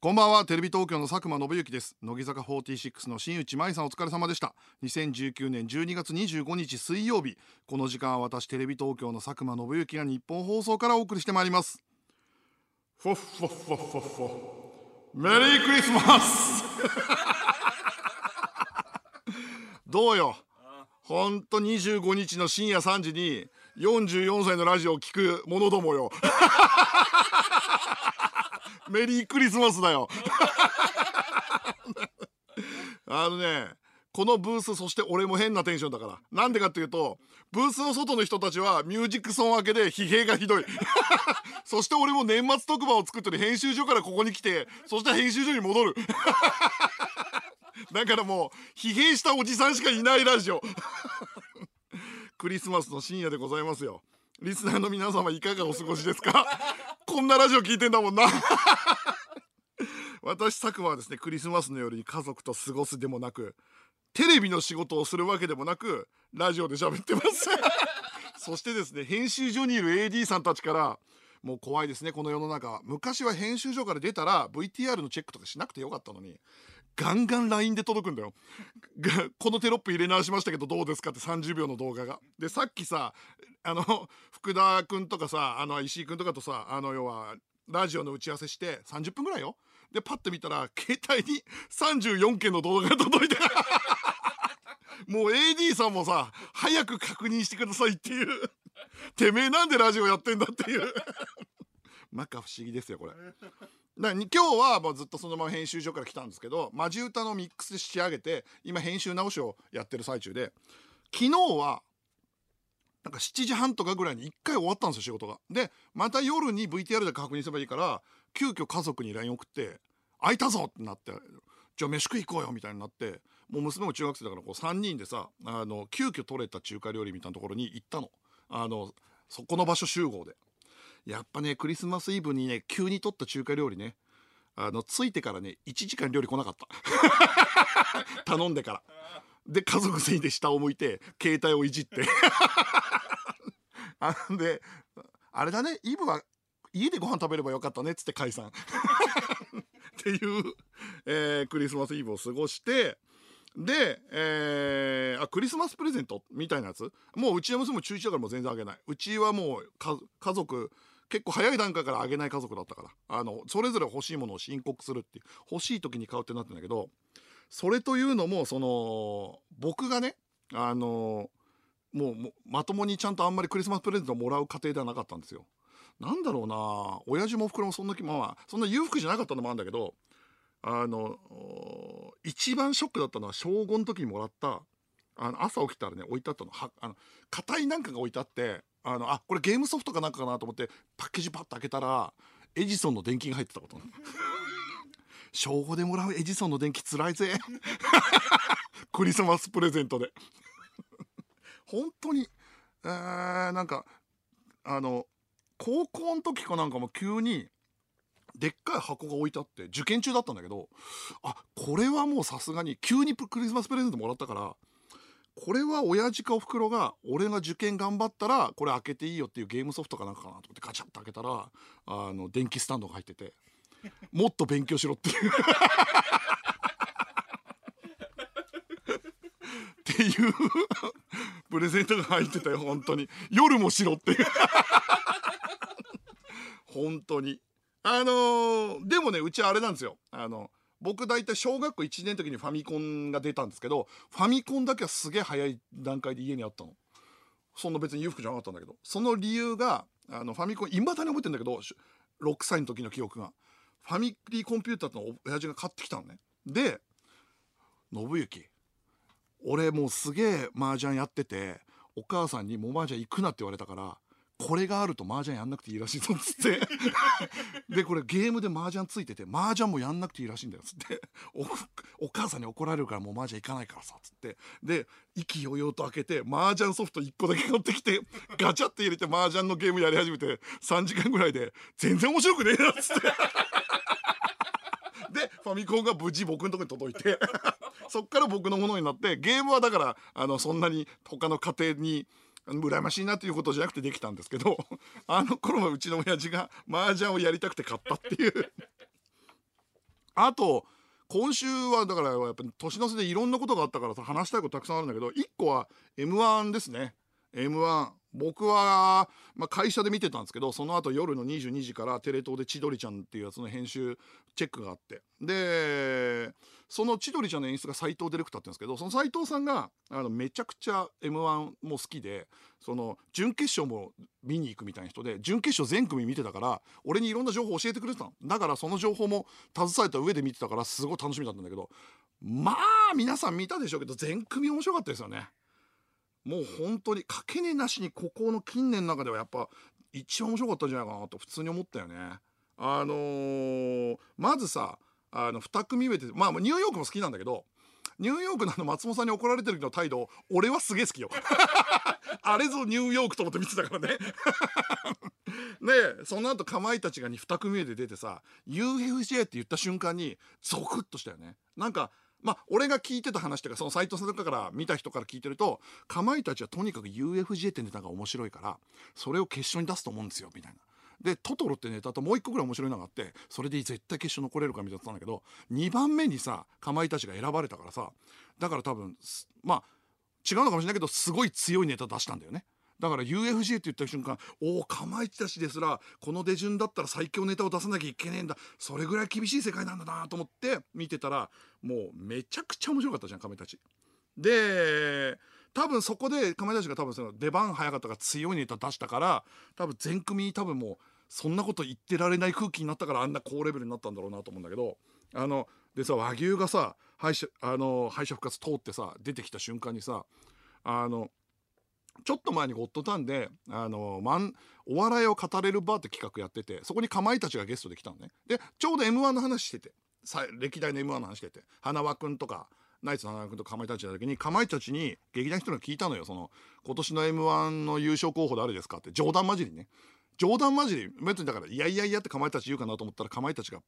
こんばんは。テレビ東京の佐久間信之です。乃木坂46の新内舞さんお疲れ様でした。2019年12月25日水曜日。この時間は私テレビ東京の佐久間信之が日本放送からお送りしてまいります。フォッフォッフォッフォッ。フォメリークリスマス。どうよ？ほんと25日の深夜3時に44歳のラジオを聞く者どもよメリークリスマスだよ。あのねこのブースそして俺も変なテンションだから。なんでかっていうとブースの外の人たちはミュージックソン明けで疲弊がひどい。そして俺も年末特番を作ってる編集所からここに来てそして編集所に戻る。だからもう疲弊したおじさんしかいないラジオ。クリスマスの深夜でございますよ。リスナーの皆様いかがお過ごしですか？こんなラジオ聞いてんだもんな。私佐久間はですねクリスマスの夜に家族と過ごすでもなくテレビの仕事をするわけでもなくラジオで喋ってます。そしてですね編集所にいる AD さんたちからもう怖いですねこの世の中。昔は編集所から出たら VTR のチェックとかしなくてよかったのにガンガン LINE で届くんだよ。このテロップ入れ直しましたけどどうですかって30秒の動画が。でさっきさあの福田君とかさあの石井君とかとさあの要はラジオの打ち合わせして30分ぐらいよ。でパッて見たら携帯に34件の動画が届いて もう AD さんもさ早く確認してくださいっていう。てめえなんでラジオやってんだっていう。摩訶不思議ですよこれだ今日はもうずっとそのまま編集所から来たんですけどマジ歌のミックス仕上げて今編集直しをやってる最中で昨日はなんか7時半とかぐらいに1回終わったんですよ仕事がでまた夜に VTR で確認すればいいから急遽家族に LINE 送って「開いたぞ!」ってなって「じゃあ飯食い行こうよ」みたいになってもう娘も中学生だからこう3人でさあの急遽取れた中華料理みたいなところに行ったのあのそこの場所集合でやっぱねクリスマスイブにね急に取った中華料理ね。あの着いてからね1時間料理来なかった。頼んでから。で家族全員で下を向いて携帯をいじって。あんであれだねイブは家でご飯食べればよかったねっつって解散。っていう、えー、クリスマスイブを過ごしてで、えー、あクリスマスプレゼントみたいなやつ？もううちの娘も中1だからもう全然あげない。うちはもう家族結構早い段階からあげない家族だったからあのそれぞれ欲しいものを申告するっていう欲しい時に買うってなってんだけどそれというのもその僕がねあのもうまともにちゃんとあんまりクリスマスプレゼントをもらう家庭ではなかったんですよ。なんだろうな親父もおふくろもそんなまあそんな裕福じゃなかったのもあるんだけどあの一番ショックだったのは小5の時にもらったあの朝起きたらね置いてあったのはあの硬いなんかが置いてあってあのあこれゲームソフトかなんかかなと思ってパッケージパッと開けたらエジソンの電気が入ってたこと。小5でもらうエジソンの電気つらいぜ。クリスマスプレゼントで。本当にえー、なんかあの高校の時かなんかも急にでっかい箱が置いてあって受験中だったんだけどあこれはもうさすがに急にクリスマスプレゼントもらったからこれは親父かおふくろが俺が受験頑張ったらこれ開けていいよっていうゲームソフトかなんかかなと思ってガチャッと開けたらあの電気スタンドが入っててもっと勉強しろっていう。っていうプレゼントが入ってたよ本当に。夜もしろっていう。本当に。あのー、でもねうちあれなんですよ。あの僕大体小学校1年の時にファミコンが出たんですけどファミコンだけはすげえ早い段階で家にあったの。そんな別に裕福じゃなかったんだけど。その理由があのファミコンいまだに覚えてんだけど6歳の時の記憶が。ファミリーコンピューターの親父が買ってきたのね。で信行俺もうすげえ麻雀やっててお母さんに「もう麻雀行くな」って言われたからこれがあると麻雀やんなくていいらしいぞっつって。でこれゲームで麻雀ついてて麻雀もやんなくていいらしいんだよっつって。お母さんに怒られるからもう麻雀行かないからさっつって。で意気揚々と開けて麻雀ソフト1個だけ買ってきてガチャって入れて麻雀のゲームやり始めて3時間ぐらいで全然面白くねえなっつって。でファミコンが無事僕のとこに届いてそっから僕のものになってゲームはだからあのそんなに他の家庭に羨ましいなということじゃなくてできたんですけど あの頃はうちの親父が麻雀をやりたくて買ったっていう。あと今週はだからやっぱ年の瀬でいろんなことがあったからさ話したいことたくさんあるんだけど1個は m 1ですね。M 1僕は、まあ、会社で見てたんですけどその後夜の22時からテレ東で千鳥ちゃんっていうやつの編集チェックがあって。でその千鳥ちゃんの演出が斎藤ディレクターって言うんですけどその斎藤さんがあのめちゃくちゃ m 1も好きでその準決勝も見に行くみたいな人で準決勝全組見てたから俺にいろんな情報教えてくれてたの。だからその情報も携えた上で見てたからすごい楽しみだったんだけどまあ皆さん見たでしょうけど全組面白かったですよね。もう本当にかけねなしにここの近年の中ではやっぱ一番面白かったんじゃないかなと普通に思ったよね。あのー、まずさあの2組目でまあニューヨークも好きなんだけどニューヨークのあの松本さんに怒られてる時の態度俺はすげえ好きよ。あれぞニューヨークと思って見てたからね。でその後かまいたちが2組目で出てさ UFJ って言った瞬間にゾクッとしたよね。なんかまあ俺が聞いてた話とかその斎藤さんとかから見た人から聞いてるとかまいたちはとにかく UFJ ってネタが面白いからそれを決勝に出すと思うんですよみたいな。でトトロってネタともう一個ぐらい面白いのがあってそれで絶対決勝残れるかみたいなったんだけど2番目にさかまいたちが選ばれたからさだから多分まあ違うのかもしれないけどすごい強いネタ出したんだよね。だから UFJ って言った瞬間おおかまいたちですらこの出順だったら最強ネタを出さなきゃいけねえんだそれぐらい厳しい世界なんだなと思って見てたらもうめちゃくちゃ面白かったじゃんかまいたち。で多分そこでかまいたちが多分その出番早かったから強いネタ出したから多分全組多分もうそんなこと言ってられない空気になったからあんな高レベルになったんだろうなと思うんだけどあのでさ和牛がさ敗者あの敗者復活通ってさ出てきた瞬間にさあのちょっと前にゴッドタンであのマンお笑いを語れるバーって企画やっててそこにかまいたちがゲストで来たのね。でちょうど m 1の話しててさ歴代の m 1の話してて花輪君とかナイツの花輪君とかまいたちの時にかまいたちに劇団人が聞いたのよ。その今年の m 1の優勝候補誰ですかって冗談交じりね。冗談交じり別にだからいやいやいやってかまいたち言うかなと思ったらかまいたちが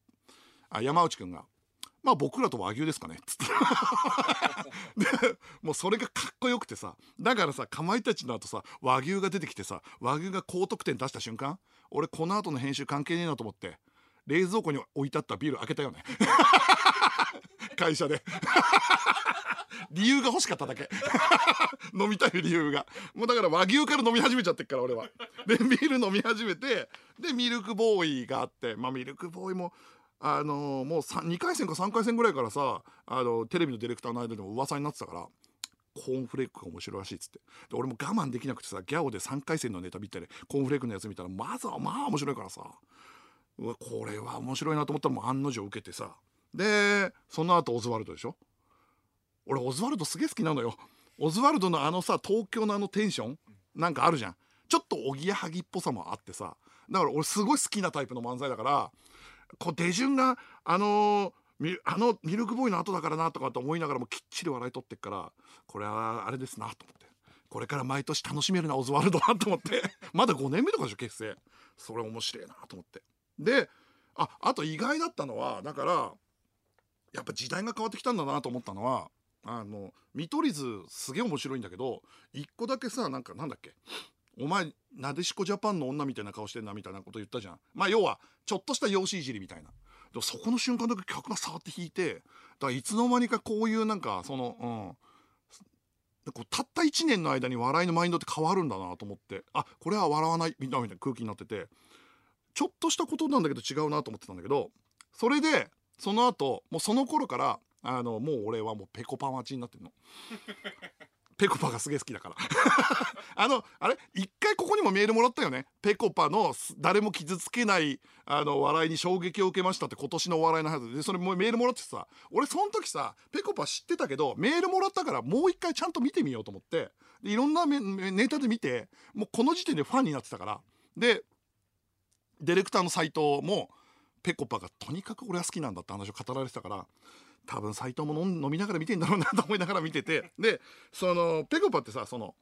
あ山内君がまあ僕らと和牛ですかね。っつって。でもうそれがかっこよくてさだからさかまいたちの後さ和牛が出てきてさ和牛が高得点出した瞬間俺この後の編集関係ねえなと思って冷蔵庫に置いてあったビール開けたよね。会社で。理由が欲しかっただけ。飲みたい理由が。もうだから和牛から飲み始めちゃってっから俺は。でビール飲み始めてでミルクボーイがあってまあミルクボーイもあの、もう2回戦か3回戦ぐらいからさあのテレビのディレクターの間でも噂になってたからコーンフレークが面白いらしいっつって。で俺も我慢できなくてさギャオで3回戦のネタ見たりコーンフレークのやつ見たらまずはまあ面白いからさ。うわこれは面白いなと思ったらもう案の定受けてさ。でその後オズワルドでしょ？俺オズワルドすげえ好きなのよ。オズワルドのあのさ東京のあのテンションなんかあるじゃん。ちょっとおぎやはぎっぽさもあってさ。だから俺すごい好きなタイプの漫才だからこう出順があの、あのミルクボーイの後だからなとかって思いながらもきっちり笑い取ってっからこれはあれですなと思って。これから毎年楽しめるなオズワルドなと思って。まだ5年目とかでしょ結成。それ面白いなと思って。でああと意外だったのはだからやっぱ時代が変わってきたんだなと思ったのはあの見取り図すげえ面白いんだけど一個だけさなんかなんだっけ？お前なでしこジャパンの女みたいな顔してんなみたいなこと言ったじゃん。まあ要はちょっとした養子いじりみたいな。でもそこの瞬間だけ客が触って弾いてだからいつの間にかこういうなんかそのうん。こうたった1年の間に笑いのマインドって変わるんだなと思って。あこれは笑わないみたいな空気になってて。ちょっとしたことなんだけど違うなと思ってたんだけどそれでその後もうその頃からあのもう俺はもうペコパ待ちになってるの。ペコパがすげえ好きだから。あのあれ？一回ここにもメールもらったよね。ペコパの誰も傷つけないあの笑いに衝撃を受けましたって今年のお笑いのはずでそれもメールもらってさ俺その時さペコパ知ってたけどメールもらったからもう一回ちゃんと見てみようと思って。でいろんなネタで見てもうこの時点でファンになってたから。でディレクターの斎藤もペコパがとにかく俺は好きなんだって話を語られてたから。多分斎藤も飲みながら見てんだろうなと思いながら見てて。でそのペコパってさその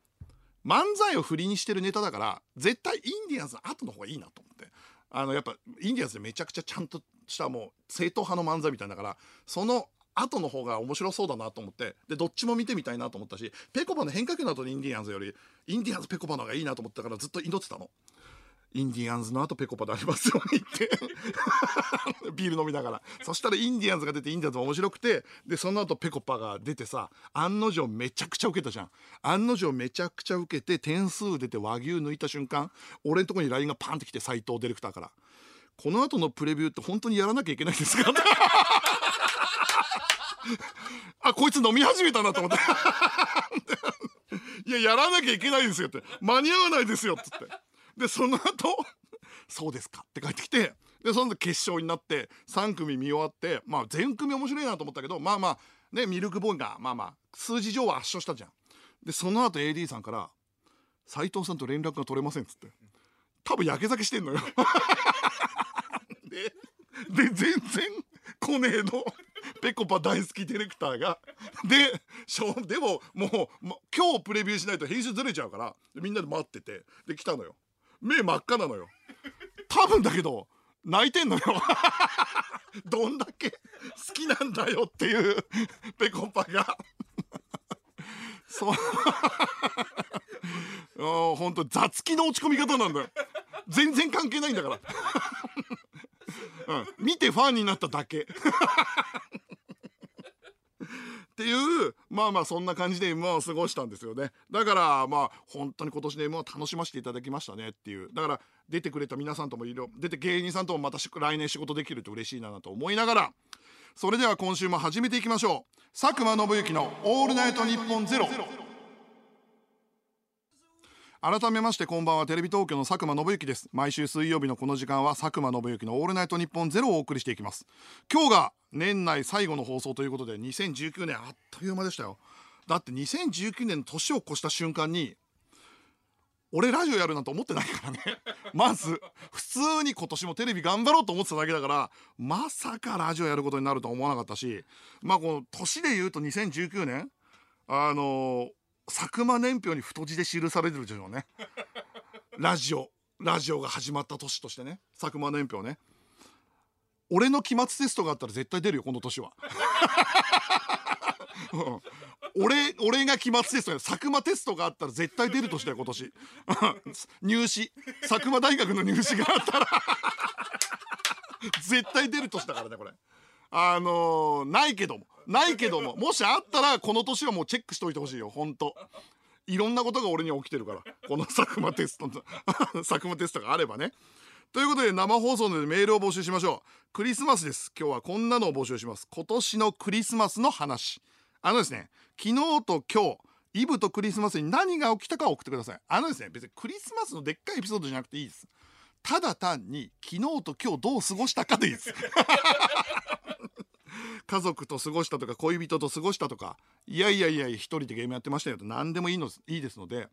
漫才を振りにしてるネタだから絶対インディアンスの後の方がいいなと思って。あのやっぱインディアンスでめちゃくちゃちゃんとしたもう正統派の漫才みたいだからその後の方が面白そうだなと思って。でどっちも見てみたいなと思ったしペコパの変化球の後にインディアンスよりインディアンスペコパの方がいいなと思ったからずっと祈ってたの。インディアンズの後ペコパでありますようにって。ビール飲みながら。そしたらインディアンズが出てインディアンズ面白くてでその後ペコパが出てさ案の定めちゃくちゃ受けたじゃん。案の定めちゃくちゃ受けて点数出て和牛抜いた瞬間俺んとこに LINE がパンってきて斎藤ディレクターから「この後のプレビューって本当にやらなきゃいけないんですか? 」あこいつ飲み始めたなと思って。いややらなきゃいけないんですよって。間に合わないですよっつって。でその後 そうですかって帰ってきてでその決勝になって3組見終わってまあ全組面白いなと思ったけどまあまあねミルクボーイがまあまあ数字上は圧勝したじゃん。でその後 AD さんから「斎藤さんと連絡が取れません」っつって。多分やけ酒してんのよ。でで全然来ねえの。ぺこぱ大好きディレクターが。でしょでももう、今日プレビューしないと編集ずれちゃうからみんなで待っててで来たのよ。目真っ赤なのよ。多分だけど泣いてんのよ。どんだけ好きなんだよっていうぺこぱが。そう。本当雑気の落ち込み方なんだよ。全然関係ないんだから。うん、見てファンになっただけ。っていうまあまあそんな感じで M1 を過ごしたんですよね。だからまあ本当に今年の M1 を楽しませていただきましたねっていう。だから出てくれた皆さんともいろいろ出て芸人さんともまた来年仕事できると嬉しいなと思いながら。それでは今週も始めていきましょう。佐久間信行の「オールナイトニッポンゼロ。改めましてこんばんは。テレビ東京の佐久間信之です。毎週水曜日のこの時間は佐久間信之のオールナイトニッポンゼロをお送りしていきます。今日が年内最後の放送ということで2019年あっという間でしたよ。だって2019年年を越した瞬間に俺ラジオやるなんて思ってないからね。まず普通に今年もテレビ頑張ろうと思ってただけだからまさかラジオやることになるとは思わなかったしまあこの年で言うと2019年あのー佐久間年表に太字で記されてるでしょうね。ラジオ。ラジオが始まった年としてね。佐久間年表ね。俺の期末テストがあったら絶対出るよこの年は。俺俺が期末テストや。佐久間テストがあったら絶対出る年だよ今年。入試。佐久間大学の入試があったら。絶対出る年だからねこれあのー、ないけども。ないけども。もしあったらこの年はもうチェックしておいてほしいよ。ほんと。いろんなことが俺には起きてるから。この佐久間テストの。佐久間テストがあればね。ということで生放送でメールを募集しましょう。クリスマスです。今日はこんなのを募集します。今年のクリスマスの話。あのですね。昨日と今日イブとクリスマスに何が起きたか送ってください。あのですね。別にクリスマスのでっかいエピソードじゃなくていいです。ただ単に昨日と今日どう過ごしたかでいいです。家族と過ごしたとか恋人と過ごしたとかいやいやいや一人でゲームやってましたよと何でもいいのいいですので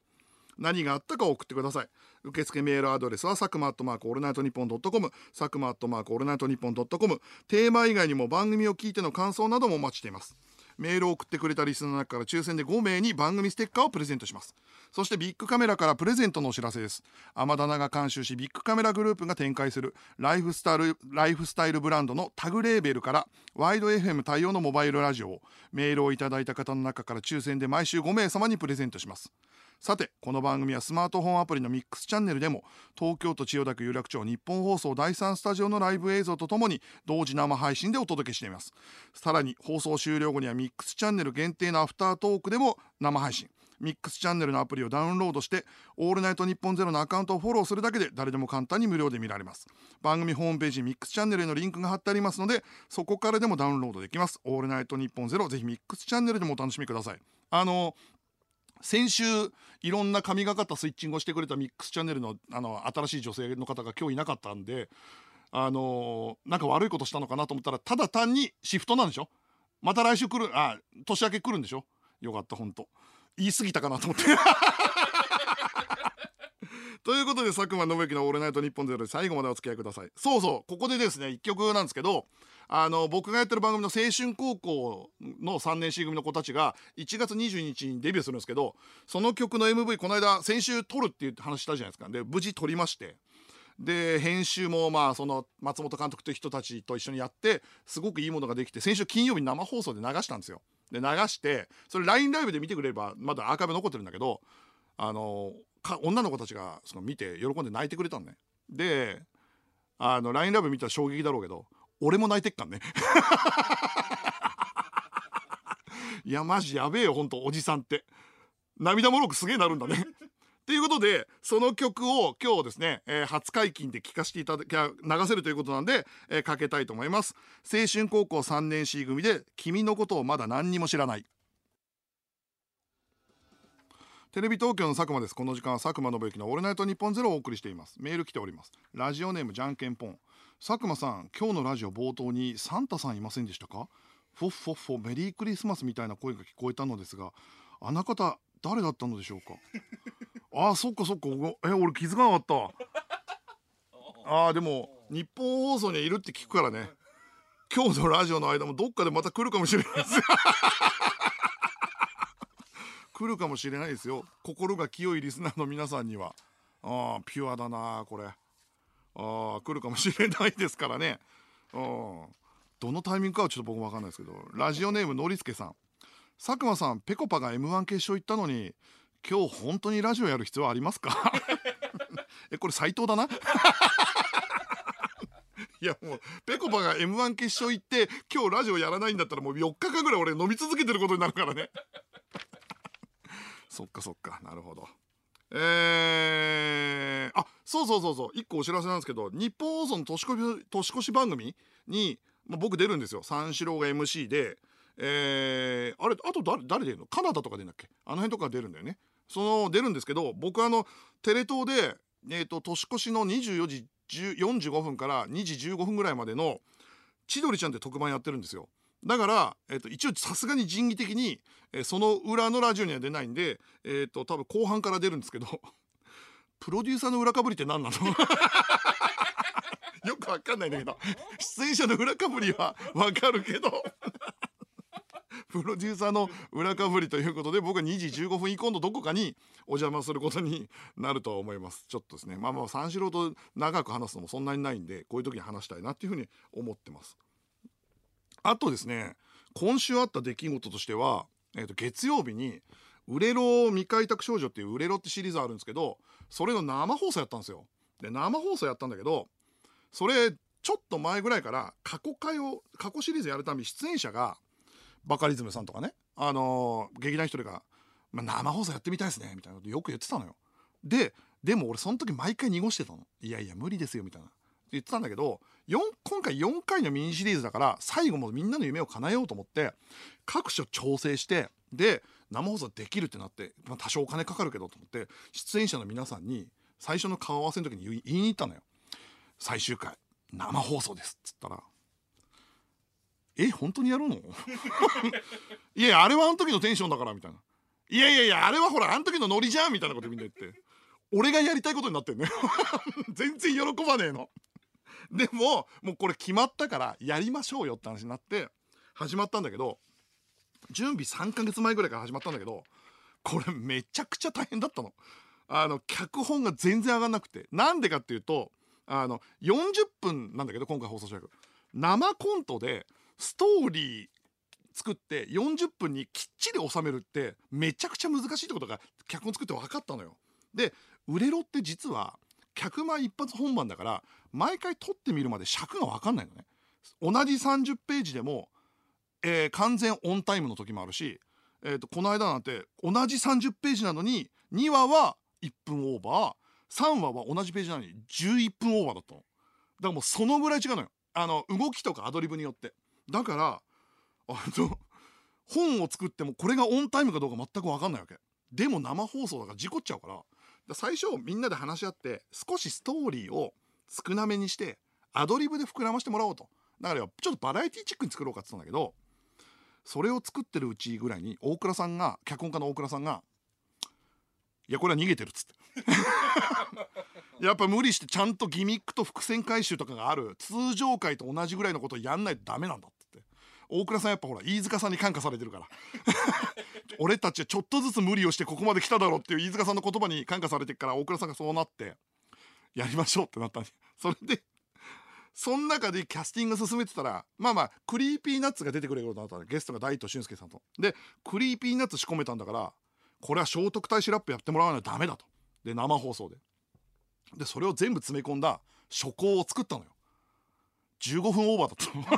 何があったか送ってください。受付メールアドレスは佐久間アットマークオールナイトニッポンドットコム佐久間アットマークオールナイトニッポンドットコム。テーマ以外にも番組を聞いての感想などもお待ちしています。メールを送ってくれたリスナーの中から抽選で5名に番組ステッカーをプレゼントします。そしてビッグカメラからプレゼントのお知らせです。天棚が監修しビッグカメラグループが展開するライフスタイルライフスタイルブランドのタグレーベルからワイド FM 対応のモバイルラジオをメールをいただいた方の中から抽選で毎週5名様にプレゼントします。さてこの番組はスマートフォンアプリのミックスチャンネルでも東京都千代田区有楽町日本放送第3スタジオのライブ映像とともに同時生配信でお届けしています。さらに放送終了後にはミックスチャンネル限定のアフタートークでも生配信ミックスチャンネルのアプリをダウンロードして「オールナイトニッポンゼロのアカウントをフォローするだけで誰でも簡単に無料で見られます。番組ホームページミックスチャンネルへのリンクが貼ってありますのでそこからでもダウンロードできます「オールナイトニッポンゼロぜひミックスチャンネルでもお楽しみください。あの先週いろんな神がかったスイッチングをしてくれたミックスチャンネルのあの新しい女性の方が今日いなかったんであのー、なんか悪いことしたのかなと思ったらただ単にシフトなんでしょ？また来週来るあ年明け来るんでしょ？よかったほんと。言い過ぎたかなと思って。ということで佐久間信之の「オールナイトニッポンゼロで最後までお付き合いください。そうそうここでですね1曲なんですけどあの僕がやってる番組の青春高校の3年 C 組の子たちが1月22日にデビューするんですけどその曲の MV この間先週撮るっていう話したじゃないですか。で無事撮りまして。で編集もまあその松本監督という人たちと一緒にやってすごくいいものができて先週金曜日生放送で流したんですよ。で流してそれ LINE ライブで見てくれればまだアーカイブ残ってるんだけどあのか女の子たちがその見て喜んで泣いてくれたんね。であの LINE ラブ見たら衝撃だろうけど俺も泣いてっかんね。いやマジやべえよほんとおじさんって。涙もろくすげえなるんだね。ということでその曲を今日ですね、えー、初解禁で聴かせていただき流せるということなんで、えー、かけたいと思います。青春高校3年 C 組で君のことをまだ何にも知らない。テレビ東京の佐久間です。この時間は佐久間信之のオールナイトニッポンゼロをお送りしています。メール来ております。ラジオネームじゃんけんぽん佐久間さん今日のラジオ冒頭にサンタさんいませんでしたか？フォッフォッフォメリークリスマスみたいな声が聞こえたのですがあな方誰だったのでしょうか？あーそっかそっか。え俺気づかなかった。あーでも日本放送にはいるって聞くからね。今日のラジオの間もどっかでまた来るかもしれないです来るかもしれないですよ。心が清いリスナーの皆さんには。ああピュアだなこれ。あ来るかもしれないですからね。うんどのタイミングかはちょっと僕も分かんないですけど。ラジオネームのりすけさん。佐久間さんぺこぱが m 1決勝行ったのに今日本当にラジオやる必要ありますか？えこれ斎藤だな？いやもうぺこぱが m 1決勝行って今日ラジオやらないんだったらもう4日間ぐらい俺飲み続けてることになるからね。そっかそっか。なるほど。えー、あそうそうそうそう。1個お知らせなんですけど日本放送の年越し年越し番組に、まあ、僕出るんですよ。三四郎が MC でえー、あれあと誰誰出るの？カナダとか出るんだっけ？あの辺とか出るんだよね。その出るんですけど僕あのテレ東で、えーと、年越しの24時45分から2時15分ぐらいまでの「千鳥ちゃん」って特番やってるんですよ。だから、えーと、一応さすがに仁義的に、えー、その裏のラジオには出ないんで、えーと、と多分後半から出るんですけど プロデューサーの裏かぶりって何なの？よくわかんないんだけど出演者の裏かぶりは わかるけどプロデューサーの裏かぶりということで僕は2時15分以降のどこかにお邪魔することになるとは思います。ちょっとですね。まあまあ三四郎と長く話すのもそんなにないんでこういう時に話したいなっていうふうに思ってます。あとですね今週あった出来事としては、えー、と月曜日に「売れろ未開拓少女」っていう「売れろ」ってシリーズあるんですけどそれの生放送やったんですよ。で生放送やったんだけどそれちょっと前ぐらいから過去回を過去シリーズやるたび出演者がバカリズムさんとかねあのー、劇団一人が、まあ、生放送やってみたいですねみたいなことよく言ってたのよ。ででも俺その時毎回濁してたの。いやいや無理ですよみたいな。って言ってたんだけど4今回4回のミニシリーズだから最後もみんなの夢を叶えようと思って各所調整してで生放送できるってなって、まあ、多少お金かかるけどと思って出演者の皆さんに最初の顔合わせの時に言いに行ったのよ。最終回生放送ですっつったらえ本当にやるの？いやあれはあの時のテンションだからみたいな。いやいやいやあれはほらあの時のノリじゃんみたいなことみんな言って。俺がやりたいことになってんね 全然喜ばねえの。でももうこれ決まったからやりましょうよって話になって始まったんだけど準備3ヶ月前ぐらいから始まったんだけどこれめちゃくちゃ大変だったの。あの脚本が全然上がんなくてなんでかっていうとあの40分なんだけど今回放送した生コントでストーリー作って40分にきっちり収めるってめちゃくちゃ難しいってことが脚本作って分かったのよ。で売れろって実は客前一発本番だから毎回撮ってみるまで尺が分かんないのね。同じ30ページでも、えー、完全オンタイムの時もあるし、えーと、この間なんて同じ30ページなのに2話は1分オーバー3話は同じページなのに11分オーバーだったの。だからもうそのぐらい違うのよ。あの動きとかアドリブによって。だからあの本を作ってもこれがオンタイムかどうか全く分かんないわけでも生放送だから事故っちゃうから最初みんなで話し合って少しストーリーを少なめにしてアドリブで膨らましてもらおうと。だからちょっとバラエティチックに作ろうかって言ったんだけどそれを作ってるうちぐらいに大倉さんが脚本家の大倉さんが「いやこれは逃げてる」っつって。やっぱ無理してちゃんとギミックと伏線回収とかがある通常回と同じぐらいのことをやんないとダメなんだって大倉さんやっぱほら飯塚さんに感化されてるから。俺たちはちょっとずつ無理をしてここまで来ただろっていう飯塚さんの言葉に感化されてるから大倉さんがそうなって。やりましょうってなったんで それでその中でキャスティング進めてたらまあまあ Creepy Nuts が出てくれることになったゲストが大東駿介さんと。で Creepy Nuts 仕込めたんだからこれは聖徳太子ラップやってもらわないとダメだと。で生放送で。でそれを全部詰め込んだ初稿を作ったのよ。15分オーバーだっ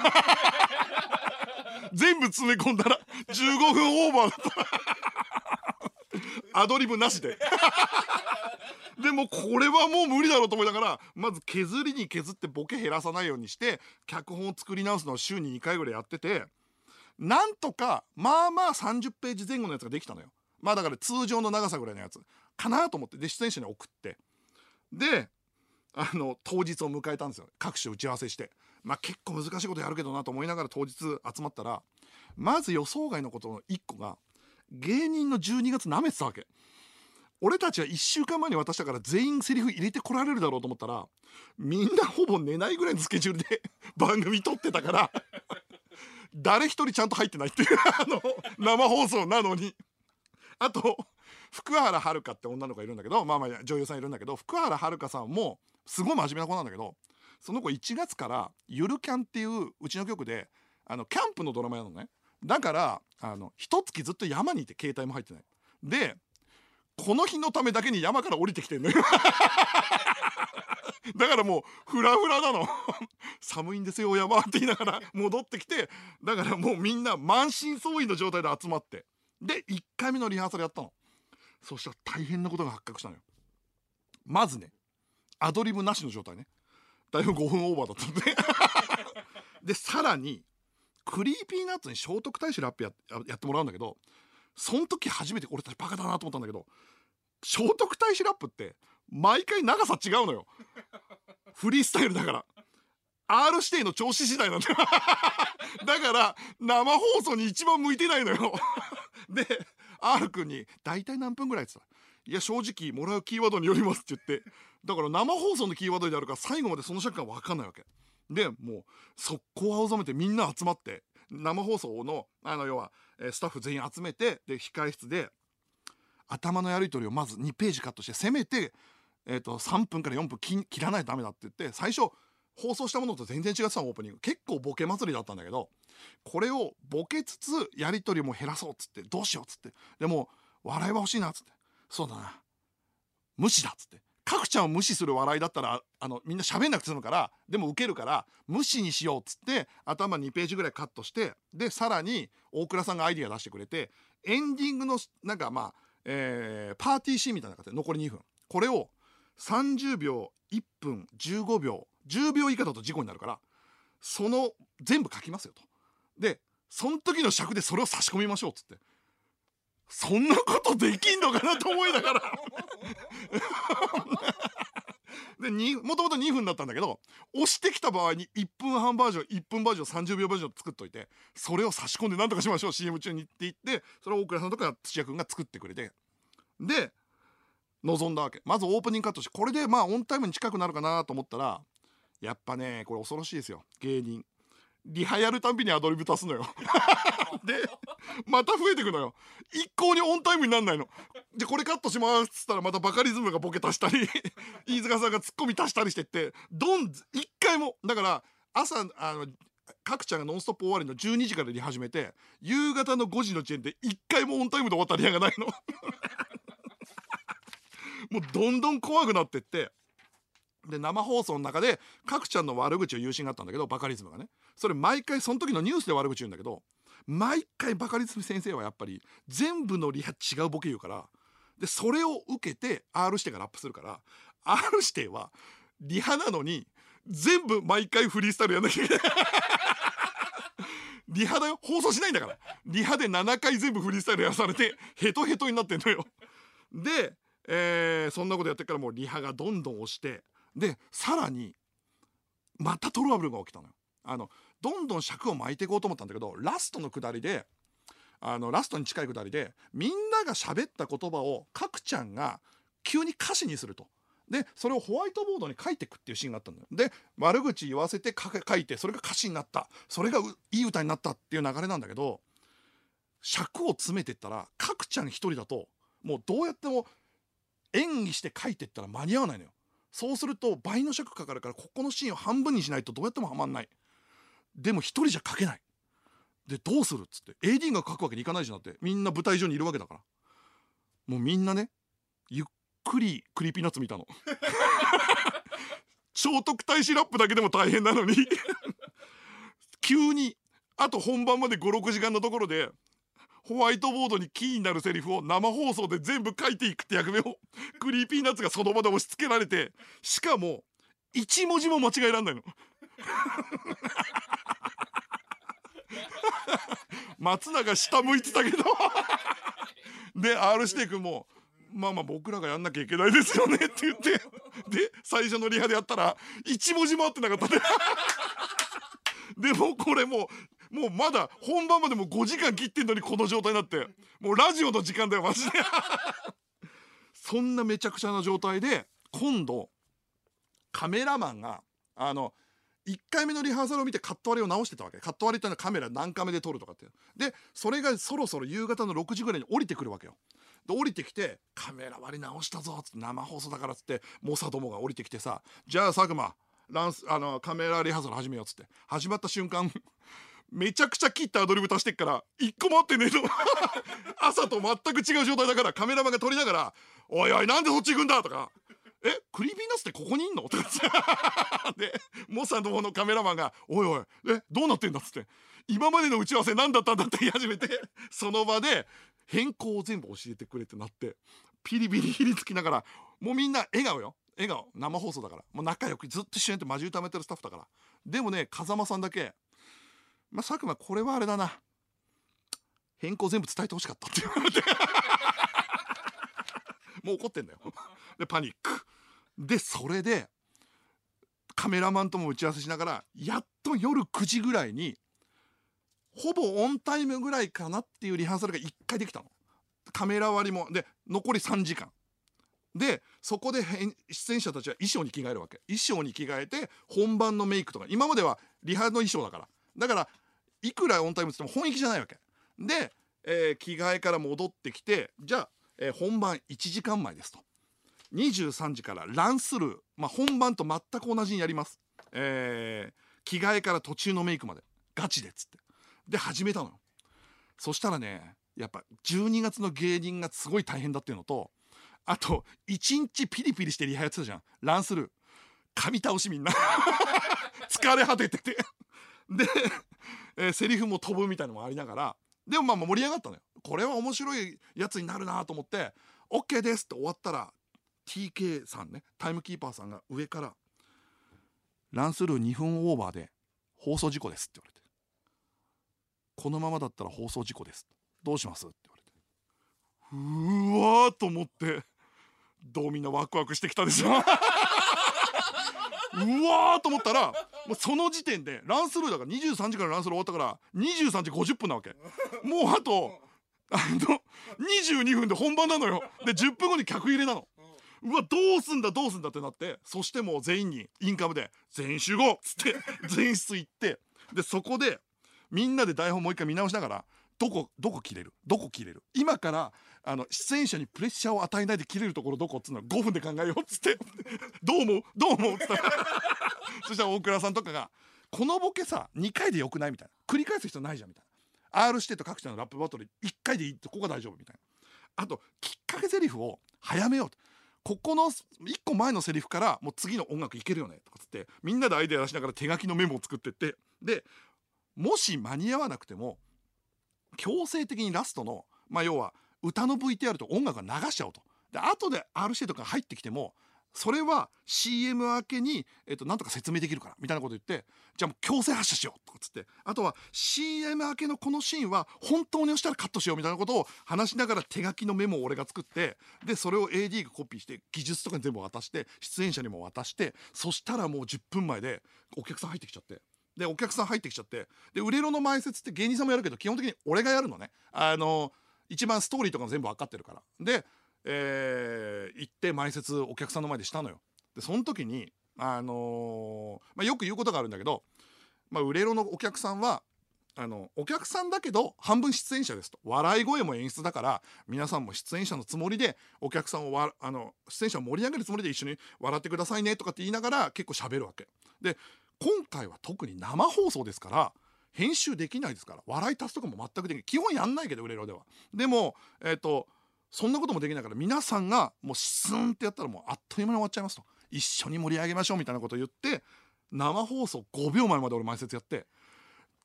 た 全部詰め込んだら15分オーバーだった。アドリブなしで。でもこれはもう無理だろうと思いながらまず削りに削ってボケ減らさないようにして脚本を作り直すのを週に2回ぐらいやっててなんとかまあまあ30ページ前後のやつができたのよ。まあだから通常の長さぐらいのやつ。かなと思ってで出演者に送って。であの当日を迎えたんですよ。各種打ち合わせして。まあ結構難しいことやるけどなと思いながら当日集まったらまず予想外のことの1個が芸人の12月舐めてたわけ。俺たちは1週間前に渡したから全員セリフ入れてこられるだろうと思ったらみんなほぼ寝ないぐらいのスケジュールで 番組撮ってたから誰一人ちゃんと入ってないっていう あの生放送なのに。あと福原遥って女の子がいるんだけどまあまあ女優さんいるんだけど福原遥さんもすごい真面目な子なんだけどその子1月から「ゆるキャン」っていううちの局であのキャンプのドラマやるのね。だからあの一月ずっと山にいて携帯も入ってない。でこの日のためだけに山から降りてきてんのよ。だからもうフラフラなの。寒いんですよ山って言いながら。戻ってきてだからもうみんな満身創痍の状態で集まって。で1回目のリハーサルやったの。そしたら大変なことが発覚したのよ。まずねアドリブなしの状態ね。だいぶ5分オーバーだったんで。でさらに Creepy Nuts に聖徳太子ラップやってもらうんだけどその時初めて俺たちバカだなと思ったんだけど聖徳太子ラップって毎回長さ違うのよ。フリースタイルだから。R 指定の調子次第なんだよ。だから生放送に一番向いてないのよ。で R 君に「大体何分ぐらい?」って言った？ら「いや正直もらうキーワードによります」って言って。だから生放送のキーワードであるから最後までその尺が分かんないわけ。でもう速攻青ざめてみんな集まって生放送のあの要はスタッフ全員集めてで控室で頭のやり取りをまず2ページカットしてせめて、えー、と3分から4分切らないとダメだって言って最初放送したものと全然違ってたオープニング。結構ボケ祭りだったんだけどこれをボケつつやり取りも減らそうっつってどうしようっつってでも笑いは欲しいなっつってそうだな無視だっつって。角ちゃんを無視する笑いだったらあのみんな喋んなくて済むからでもウケるから無視にしようっつって頭2ページぐらいカットしてでさらに大倉さんがアイディア出してくれてエンディングのなんかまあ、えー、パーティーシーンみたいな感じで残り2分。これを30秒1分15秒10秒以下だと事故になるからその全部書きますよと。でその時の尺でそれを差し込みましょうっつって。そんなことできんのかなと思いながら。でもともと2分だったんだけど押してきた場合に1分半バージョン1分バージョン30秒バージョン作っといてそれを差し込んで何とかしましょう CM 中にって言ってそれを大倉さんとか土屋君が作ってくれてで臨んだわけ。まずオープニングカットしてこれでまあオンタイムに近くなるかなと思ったらやっぱねこれ恐ろしいですよ。芸人。リハやるたんびにアドリブ足すのよ。でまた増えてくのよ。一向にオンタイムになんないの。じゃこれカットしますっつったらまたバカリズムがボケ足したり 飯塚さんがツッコミ足したりしてってどん一回もだから朝あの角ちゃんが「ノンストップ!」終わりの12時からリ始めて夕方の5時の時点で一回もオンタイムで終わったリハがないの。もうどんどん怖くなってって。で生放送の中で角ちゃんの悪口を言うシーンがあったんだけどバカリズムがね。それ毎回その時のニュースで悪口言うんだけど毎回バカリズム先生はやっぱり全部のリハ違うボケ言うからでそれを受けて R 指定がラップするから R 指定はリハなのに全部毎回フリースタイルやんなきゃいけない。リハだよ。放送しないんだから。リハで7回全部フリースタイルやらされてヘトヘトになってんのよ。で、えー、そんなことやってからもうリハがどんどん押してでさらにまたトラブルが起きたのよあのどんどん尺を巻いていこうと思ったんだけどラストのくだりであのラストに近いくだりでみんなが喋った言葉を角ちゃんが急に歌詞にすると。でそれをホワイトボードに書いていくっていうシーンがあったんだよ。で悪口言わせて書いてそれが歌詞になったそれがいい歌になったっていう流れなんだけど尺を詰めてったら角ちゃん一人だともうどうやっても演技して書いてったら間に合わないのよ。そうすると倍の尺かかるからここのシーンを半分にしないとどうやってもはまんない。でも一人じゃ書けない。でどうするっつって AD が書くわけにいかないじゃんって。みんな舞台上にいるわけだから。もうみんなねゆっくり Creepy Nuts 見たの。聖徳太子ラップだけでも大変なのに。急にあと本番まで56時間のところでホワイトボードにキーになるセリフを生放送で全部書いていくって役目を Creepy Nuts がその場で押し付けられてしかも1文字も間違えらんないの。松永下向いてたけど。で R 指定君も「まあまあ僕らがやんなきゃいけないですよね」って言ってで最初のリハでやったら1文字も合ってなかったででもこれももうまだ本番までも5時間切ってんのにこの状態になってもうラジオの時間だよマジで。そんなめちゃくちゃな状態で今度カメラマンがあの1回目のリハーサルを見てカット割りを直してたわけ。カット割りってのはカメラ何カメで撮るとかってでそれがそろそろ夕方の6時ぐらいに降りてくるわけよ。で降りてきて「カメラ割り直したぞ」っつって生放送だからっつって猛者どもが降りてきてさ「じゃあ佐久間ランスあのカメラリハーサル始めよう」っつって始まった瞬間 めちゃくちゃ切ったアドリブ足してっから一個も合ってねえと 朝と全く違う状態だからカメラマンが撮りながら「おいおいなんでそっち行くんだ」とか「えクリーピーナスってここにいんの?」とか でモッサンの方のカメラマンが「おいおいえどうなってんだ?」っつって「今までの打ち合わせ何だったんだ?」って言い始めてその場で変更を全部教えてくれってなってピリピリひりつきながらもうみんな笑顔よ笑顔生放送だからもう仲良くずっと一緒にやってマジ歌めてるスタッフだからでもね風間さんだけ「まあ、佐久間これはあれだな。変更全部伝えてほしかった」って。言われてもう怒ってんだよ。でパニック。でそれでカメラマンとも打ち合わせしながらやっと夜9時ぐらいにほぼオンタイムぐらいかなっていうリハーサルが1回できたの。カメラ割りもで残り3時間。でそこで出演者たちは衣装に着替えるわけ。衣装に着替えて本番のメイクとか。今まではリハの衣装だから。だからいくらオンタイムっつっても本気じゃないわけ。で、えー、着替えから戻ってきてじゃあ、えー、本番1時間前ですと。23時からランスルー、まあ、本番と全く同じにやります、えー、着替えから途中のメイクまで。ガチでっつって。で始めたのよ。そしたらねやっぱ12月の芸人がすごい大変だっていうのとあと1日ピリピリしてリハやってたじゃん。ランスルー。噛み倒しみんな。疲れ果ててて。で、えー、セリフも飛ぶみたいのもありながらでもまあ盛り上がったのよ。これは面白いやつになるなと思って「OK です」って終わったら TK さんねタイムキーパーさんが上から「ランスルー2分オーバーで放送事故です」って言われて「このままだったら放送事故です」どうしますって言われて。うわーと思ってどうみんなワクワクしてきたでしょ。うわーと思ったらもうその時点でランスルーだから23時からランスルー終わったから23時50分なわけ。もうあとあの22分で本番なのよ。で10分後に客入れなの。うわどうすんだどうすんだってなってそしてもう全員にインカムで「全員集合!」っつって全室行ってでそこでみんなで台本もう一回見直しながらどこどこ切れる？どこ切れる？今からあの出演者にプレッシャーを与えないで切れるところどこっつうの5分で考えようっつって。どう思う？どう思う？っつったら そしたら大倉さんとかが「このボケさ2回でよくない?」みたいな繰り返す必要ないじゃんみたいな R 指定と各社のラップバトル1回でいいってここが大丈夫みたいなあときっかけ台詞を早めようとここの1個前のセリフからもう次の音楽いけるよねとかつってみんなでアイデア出しながら手書きのメモを作ってってでもし間に合わなくても強制的にラストの、まあ、要は歌の VTR と音楽が流しちゃおうと。で後で RC とか入ってきてもそれは CM 明けに、えっと、なんとか説明できるからみたいなこと言ってじゃあもう強制発射しようとかつって。あとは CM 明けのこのシーンは本当に押したらカットしようみたいなことを話しながら手書きのメモを俺が作ってでそれを AD がコピーして技術とかに全部渡して出演者にも渡してそしたらもう10分前でお客さん入ってきちゃって。でお客さん入ってきちゃって。で売れろの前説って芸人さんもやるけど基本的に俺がやるのね。あの一番ストーリーとかも全部分かってるから。で、えー、行って前説お客さんの前でしたのよ。でその時にあのー、まあ、よく言うことがあるんだけど、まあ、売れろのお客さんはあのお客さんだけど半分出演者ですと。笑い声も演出だから皆さんも出演者のつもりでお客さんをわあの出演者を盛り上げるつもりで一緒に笑ってくださいねとかって言いながら結構喋るわけ。で今回は特に生放送ですから編集できないですから笑い足すとかも全くできない。基本やんないけど売れろでは。でもえっ、ー、とそんなこともできないから皆さんがもうスンってやったらもうあっという間に終わっちゃいますと。一緒に盛り上げましょうみたいなことを言って生放送5秒前まで俺前説やって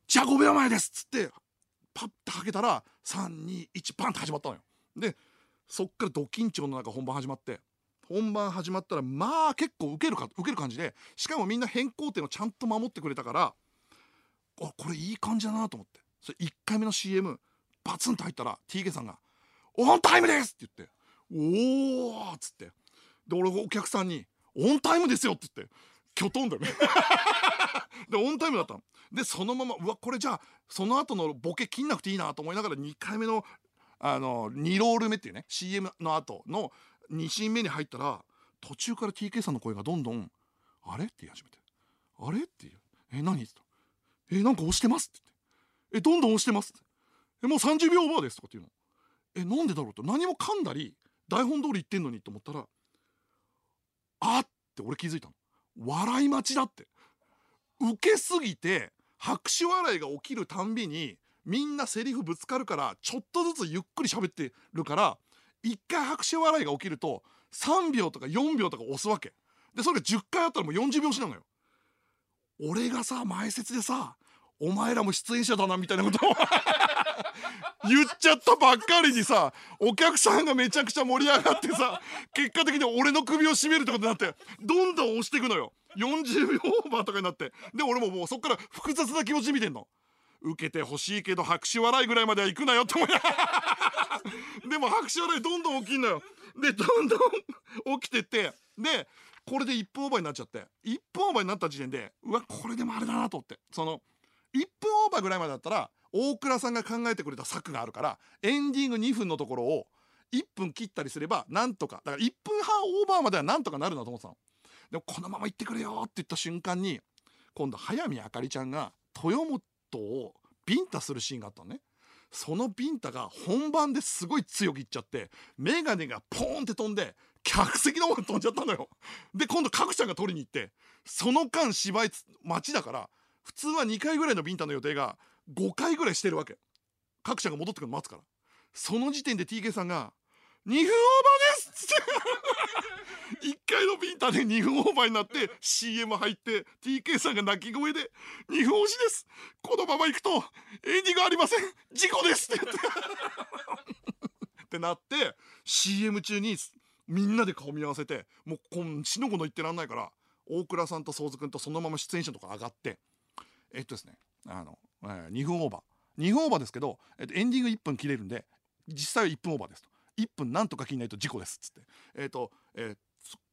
じゃあ5秒前ですっつってパッてはけたら321パンって始まったのよ。でそっからド緊張の中本番始まって本番始まったらまあ結構ウケるかウケる感じでしかもみんな変更点をちゃんと守ってくれたからあこれいい感じだなと思って。それ1回目の CM バツンと入ったら TK さんが「オンタイムです!」って言って「おお!」っつってで俺お客さんに「オンタイムですよ!」って言ってきょとんだよね でオンタイムだったのでそのままうわこれじゃあその後のボケ切んなくていいなと思いながら2回目のあの2ロール目っていうね CM の後の2シーン目に入ったら途中から TK さんの声がどんどん「あれ?」って言い始めて「あれ?」って言う「え何?」って言えなんか押してます」って言って「えどんどん押してます」って「えもう30秒オーバーです」とかっていうのえなんでだろう？と何も噛んだり台本通り言ってんのにと思ったら「あっ!」て俺気づいたの。笑い待ちだって。受けすぎて拍手笑いが起きるたんびにみんなセリフぶつかるからちょっとずつゆっくり喋ってるから1回拍手笑いが起きると3秒とか4秒とか押すわけ。でそれが10回あったらもう40秒しなのよ。俺がさ前説でさお前らも出演者だなみたいなことを。言っちゃったばっかりにさお客さんがめちゃくちゃ盛り上がってさ結果的に俺の首を絞めるってことになってどんどん押していくのよ。40秒オーバーとかになって。で俺ももうそっから複雑な気持ち見てんの。受けてほしいけど拍手笑いぐらいまでは行くなよって思いながら。でも拍手笑いどんどん起きんのよ。でどんどん起きてってでこれで1分オーバーになっちゃって。1分オーバーになった時点でうわこれでもあれだなと思って。その1分オーバーぐらいまでだったら大倉さんが考えてくれた策があるからエンディング2分のところを1分切ったりすればなんとか。だから1分半オーバーまではなんとかなるなと思ってたの。でもこのまま行ってくれよって言った瞬間に今度早見あかりちゃんが豊本をビンタするシーンがあったのね。そのビンタが本番ですごい強くいっちゃって眼鏡がポーンって飛んで客席の方に飛んじゃったのよ。で今度角ちゃんが取りに行ってその間芝居待ちだから普通は2回ぐらいのビンタの予定が5回ぐらいしてるわけ。角ちゃんが戻ってくるの待つから。その時点で TK さんが「2分オーバーです!」って。1回のビンタで2分オーバーになって CM 入って TK さんが泣き声で「2分押しです。このまま行くとエンディングありません。事故です」って。言ってってなって CM 中にみんなで顔見合わせてもうこんしのごの言ってらんないから大倉さんと宗津君とそのまま出演者とこ上がってえっとですねあの、えー、2分オーバー。2分オーバーですけど、えっと、エンディング1分切れるんで実際は1分オーバーですと。1分なんとか切んないと事故ですっつって。えっ、と、えー、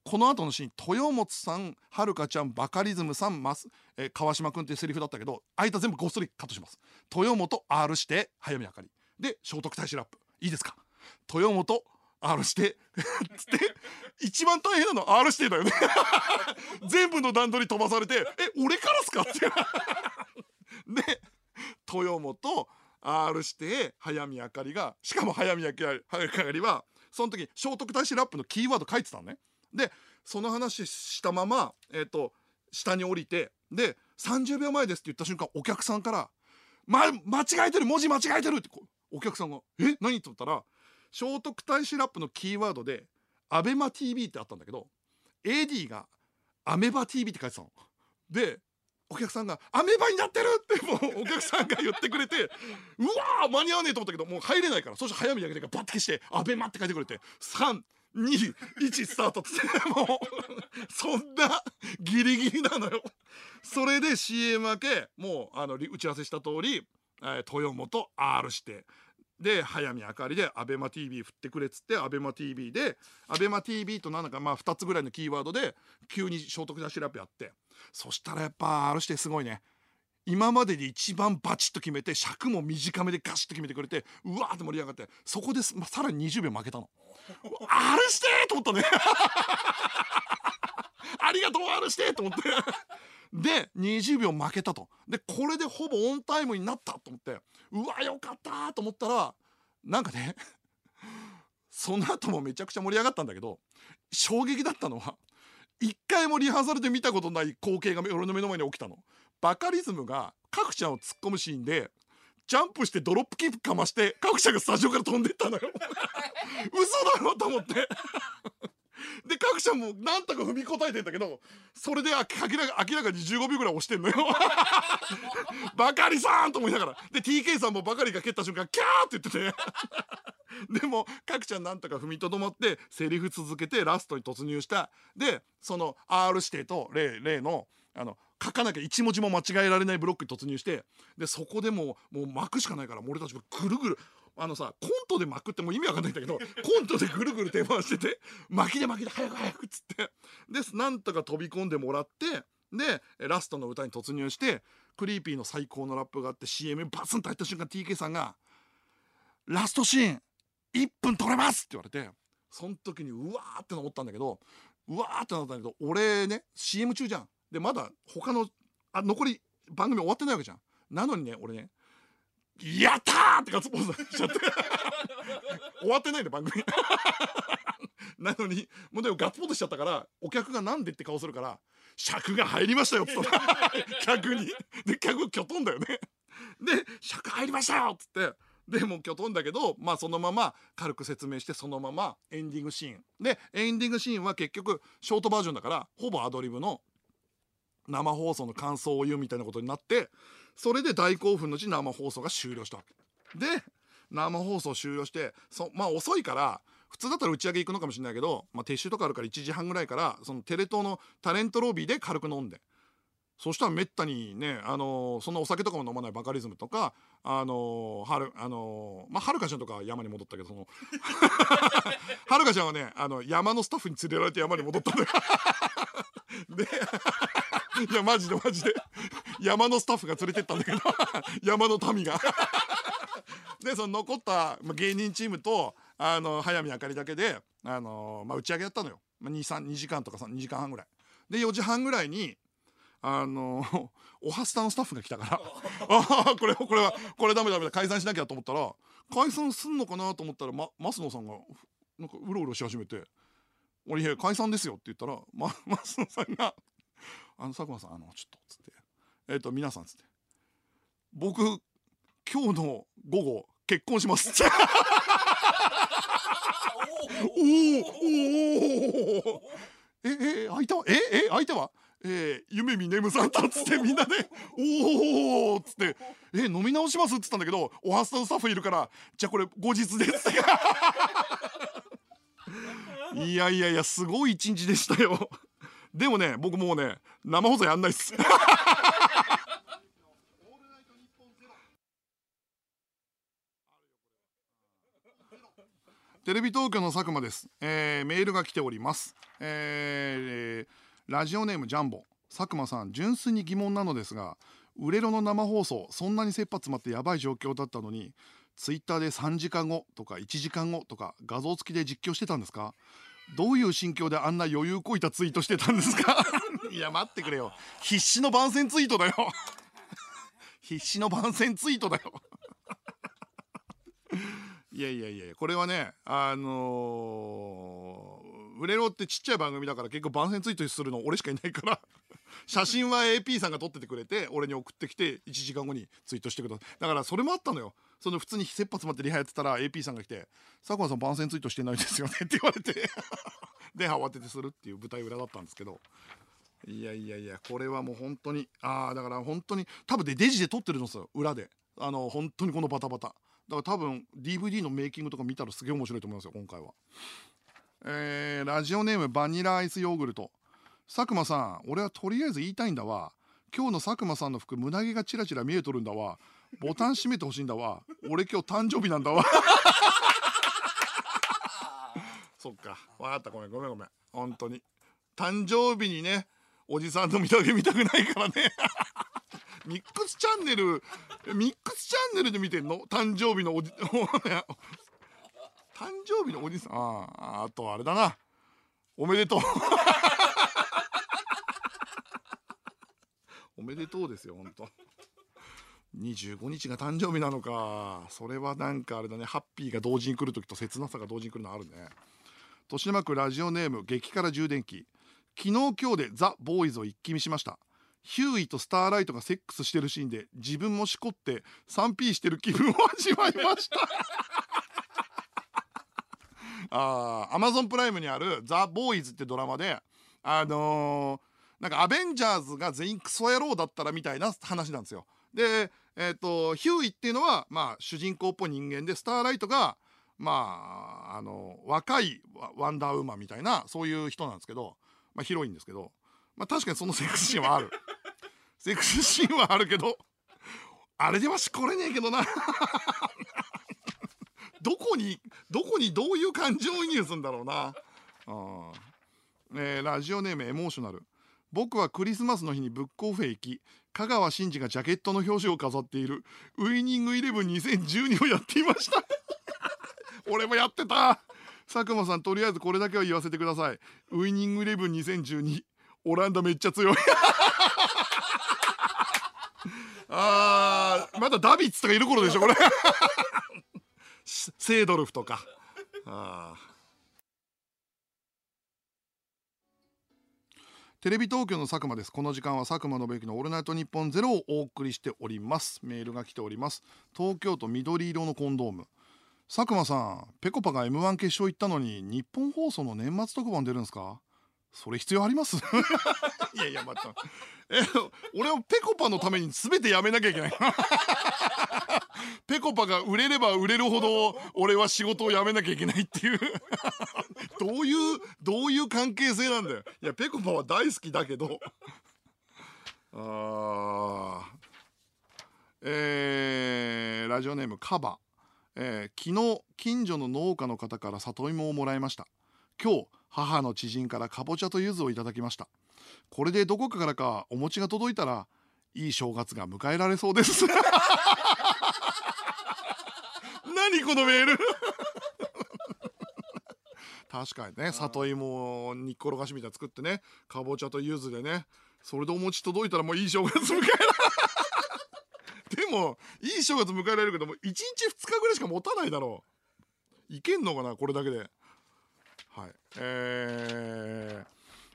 この後のシーン豊本さんはるかちゃんバカリズムさんます、えー、川島君っていうセリフだったけど間全部ごっそりカットします。豊本 R して早見あかり。で聖徳太子ラップ。いいですか？豊本 R してつって一番大変なの R してだよね 全部の段取り飛ばされて「え俺からっすか?」ってで豊本 R して早見あかりがしかも早見あかりはその時聖徳太子ラップのキーワード書いてたのねでその話したままえっ、ー、と下に降りてで30秒前ですって言った瞬間お客さんから「ま、間違えてる文字間違えてる!」ってお客さんが「え？何?」って言ったら聖徳太子ラップのキーワードで「アベマ t v ってあったんだけど AD が「アメバ TV」って書いてたの。でお客さんが「アメバになってる!」ってもうお客さんが言ってくれて うわー間に合わねえと思ったけどもう入れないからそして早見上げてバッて消して「アベマ」って書いてくれて3 2 1スタートって もうそんなギリギリなのよそれで CM 明けもうあの打ち合わせした通り、豊本 R してで早見あかりで ABEMATV 振ってくれっつって ABEMATV で ABEMATV と何だかまあ2つぐらいのキーワードで急に聖徳太子ラップやって。そしたらやっぱ R してすごいね。今までで一番バチッと決めて尺も短めでガシッと決めてくれてうわーって盛り上がってそこで、まあ、さらに20秒負けたの。R してと思ったね ありがとう R してと思って。で20秒負けたと。でこれでほぼオンタイムになったと思ってうわよかったと思ったらなんかね その後もめちゃくちゃ盛り上がったんだけど衝撃だったのは一回もリハーサルで見たことない光景が俺の目の前に起きたの。バカリズムが角ちゃんを突っ込むシーンでジャンプしてドロップキックかまして角ちゃんがスタジオから飛んでったのよ。嘘だろと思って。で角ちゃんもなんとか踏み応えてんだけどそれで明らか明らかに15秒ぐらい押してんのよ。バカリさんと思いながら。で TK さんもバカリが蹴った瞬間キャーって言ってて。でも角ちゃんなんとか踏みとどまってセリフ続けてラストに突入した。でその R 指定と例例のあの書かなきゃ一文字も間違えられないブロックに突入してでそこでもうもう巻くしかないから俺たちがぐるぐるあのさコントで巻くってもう意味わかんないんだけど コントでぐるぐる手回してて巻きで巻きで早く早くっつってでなんとか飛び込んでもらってでラストの歌に突入してクリーピーの最高のラップがあって CM バツンと入った瞬間 TK さんが「ラストシーン1分取れます!」って言われてその時にうわーって思ったんだけどうわーってなったんだけど俺ね CM 中じゃん。でまだ他のあ残り番組終わってないわけじゃん。なのにね俺ねやったーってガッツポーズしちゃって。終わってないんだ番組。なのにもうでもガッツポーズしちゃったからお客がなんでって顔するから尺が入りましたよっつった 客に。で客きょとんだよね。で尺入りましたよっつって。でもうきょとんだけどまあそのまま軽く説明してそのままエンディングシーン。でエンディングシーンは結局ショートバージョンだからほぼアドリブの生放送の感想を言うみたいなことになってそれで大興奮のうち生放送が終了した。わけで生放送終了してそまあ遅いから普通だったら打ち上げ行くのかもしれないけど、まあ、撤収とかあるから1時半ぐらいからそのテレ東のタレントロビーで軽く飲んで。そしたらめったにね、あのー、そんなお酒とかも飲まないバカリズムとか、あのー、はる、あのー、まあ、はるかちゃんとか山に戻ったけど、そのはるかちゃんはね、あの、山のスタッフに連れられて山に戻ったんだよ。で、いや、マジでマジで。山のスタッフが連れてったんだけど、山の民が。で、その残った芸人チームと、あの、早見あかりだけで、あのまあ、打ち上げやったのよ。まあ、2、3、2時間とか2時間半ぐらい。で、4時半ぐらいに、あの おはスタのスタッフが来たから。ああこれこれはこれダメダメだ。解散しなきゃと思ったら解散すんのかなと思ったら、ま、増野さんがなんかうろうろし始めて「俺いや解散ですよ」って言ったら、ま、増野さんが「あの佐久間さんあのちょっと」っつって「えっ、ー、と皆さん」っつって「僕今日の午後結婚します」おおおおええ相手はええ相手はえー、夢見ねむさんとっつってみんなで「おお!」っつって「えー、飲み直します」っつったんだけどおはスタのスタッフいるから「じゃあこれ後日です」いやいやいやすごい一日でしたよ。でもね僕もうね生放送やんないっす。テレビ東京の佐久間です、えー、メールが来ております、えーラジオネームジャンボ。佐久間さん純粋に疑問なのですが売れろの生放送そんなに切羽詰まってやばい状況だったのにツイッターで3時間後とか1時間後とか画像付きで実況してたんですか？どういう心境であんな余裕こいたツイートしてたんですか？いや待ってくれよ。必死の番宣ツイートだよ。必死の番宣ツイートだよ。いやいやいやこれはねあのー売れろってちっちゃい番組だから結構番宣ツイートするの俺しかいないから。写真は AP さんが撮っててくれて俺に送ってきて1時間後にツイートしてください。だからそれもあったのよ。その普通に切羽詰まってリハやってたら AP さんが来て「佐久間さん番宣ツイートしてないですよね」って言われて。で慌ててするっていう舞台裏だったんですけど。いやいやいやこれはもう本当にああだから本当に多分でデジで撮ってるんですよ裏で。あの本当にこのバタバタ。だから多分 DVD のメイキングとか見たらすげえ面白いと思いますよ今回は。えー、ラジオネームバニラアイスヨーグルト。佐久間さん俺はとりあえず言いたいんだわ。今日の佐久間さんの服胸毛がチラチラ見えとるんだわ。ボタン閉めてほしいんだわ。俺今日誕生日なんだわ。そっか。分かった。ごめんごめんごめん。本当に。誕生日にねおじさんの見た目見たくないからね。ミックスチャンネルミックスチャンネルで見てんの？誕生日のおじ 誕生日のおじさん。ああとあれだな。おめでとう。おめでとうですよ本当25日が誕生日なのか。それはなんかあれだね。ハッピーが同時に来る時と切なさが同時に来るのあるね。豊島区ラジオネーム激辛充電器。昨日今日でザ・ボーイズを一気見しました。ヒューイとスターライトがセックスしてるシーンで自分もしこって 3P してる気分を味わいました。あアマゾンプライムにある「ザ・ボーイズ」ってドラマであのー、なんかアベンジャーズが全員クソ野郎だったらみたいな話なんですよ。で、えーと、ヒューイっていうのは、まあ、主人公っぽい人間でスターライトが、まあ、あの若いワンダーウーマンみたいなそういう人なんですけど、まあ、ヒロインですけど、まあ、確かにそのセックスシーンはある セックスシーンはあるけどあれではしこれねえけどなどこにどこにどういう感情移入するんだろうな。あ、えー、ラジオネームエモーショナル。僕はクリスマスの日にブックオフへ行き香川真司がジャケットの表紙を飾っているウイニングイレブン2012をやっていました。俺もやってた。佐久間さんとりあえずこれだけは言わせてください。ウイニングイレブン2012オランダめっちゃ強い。あーまだダビッツとかいる頃でしょこれ。セードルフとか。あテレビ東京の佐久間です。この時間は佐久間信之のオールナイトニッポンゼロをお送りしております。メールが来ております。東京都緑色のコンドーム。佐久間さんぺこぱが M1 決勝行ったのに日本放送の年末特番出るんですか？それ必要あります？いやいやまた。え俺はぺこぱのために全てやめなきゃいけない。ぺこぱが売れれば売れるほど俺は仕事を辞めなきゃいけないっていう。どういうどういう関係性なんだよ。いやぺこぱは大好きだけど。あえー、ラジオネームカバ。えー、昨日近所の農家の方から里芋をもらいました。今日母の知人からかぼちゃと柚子をいただきました。これでどこかからかお餅が届いたらいい正月が迎えられそうです。何このメール？確かにね里芋を煮っころがしみたいな作ってねかぼちゃと柚子でねそれでお餅届いたらもういい正月迎えられ でもいい正月迎えられるけども1日2日ぐらいしか持たないだろう。いけんのかなこれだけで。はい。えー、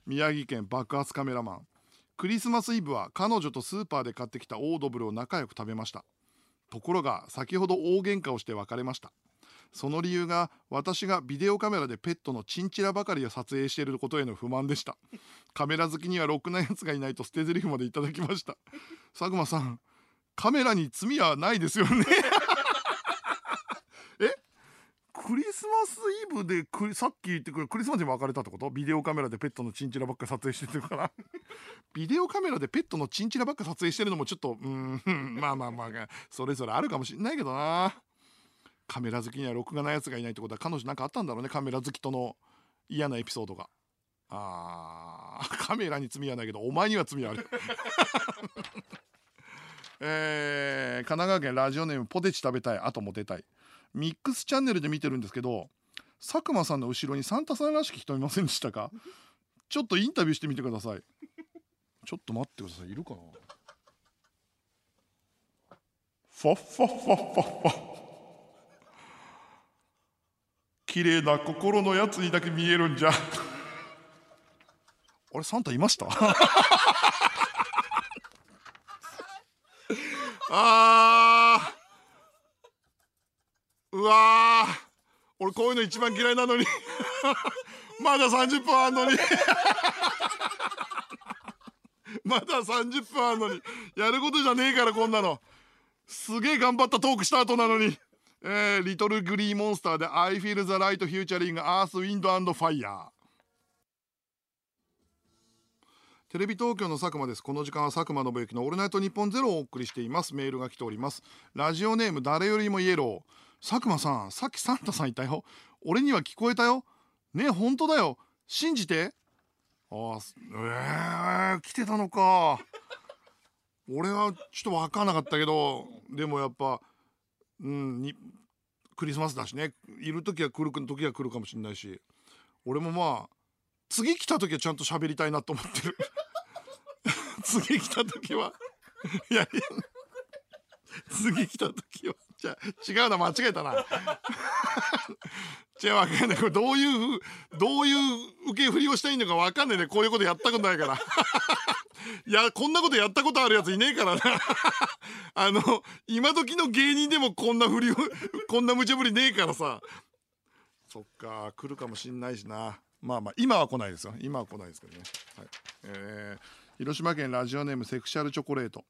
宮城県爆発カメラマン。クリスマスイブは彼女とスーパーで買ってきたオードブルを仲良く食べました。ところが先ほど大喧嘩をして別れました。その理由が私がビデオカメラでペットのチンチラばかりを撮影していることへの不満でした。カメラ好きにはろくなやつがいないと捨て台詞までいただきました。佐久間さんカメラに罪はないですよね。クリスマスイブでクさっき言ってくれクリスマスに別れたってこと？ビデオカメラでペットのチンチラばっか撮影してるから。ビデオカメラでペットのチンチラばっか撮影してるのもちょっとうんまあまあまあそれぞれあるかもしんないけどな。カメラ好きには録画なやつがいないってことは彼女なんかあったんだろうね。カメラ好きとの嫌なエピソードが。あー カメラに罪はないけどお前には罪はある。えー、神奈川県ラジオネームポテチ食べたいあとモテたい。ミックスチャンネルで見てるんですけど佐久間さんの後ろにサンタさんらしき人いませんでしたか？ちょっとインタビューしてみてください。ちょっと待ってください。いるかな？ファッファッファッファッ。ファ綺麗な心のやつにだけ見えるんじゃ。あれサンタいました？あわ俺こういうの一番嫌いなのに。まだ30分あんのに。まだ30分あんのに。やることじゃねえからこんなの。すげえ頑張ったトークした後なのに。えー、リトルグリーモンスターで I feel the light futuring Earth, Wind and Fire テレビ東京の佐久間です。この時間は佐久間信之のオールナイトニッポンゼロをお送りしています。メールが来ております。ラジオネーム誰よりもイエロー。佐久間さんさっきサンタさんいたよ。俺には聞こえたよ。ね本当だよ。信じて。あえー、来てたのか。俺はちょっと分かんなかったけどでもやっぱうんにクリスマスだしね。いる時は来る時は来るかもしれないし。俺もまあ次来た時はちゃんと喋りたいなと思ってる。次来た時はいやいや次来た時は。じゃ違うな間違えたな。違うわかんない。これどういうどういう受け振りをしたいのかわかんないね。こういうことやったことないから。い やこんなことやったことあるやついねえからな。あの今時の芸人でもこんな振りをこんな無茶ぶりねえからさ。そっか来るかもしんないしな。まあまあ今は来ないですよ。今は来ないですけどね、はい。えー、広島県ラジオネームセクシャルチョコレート。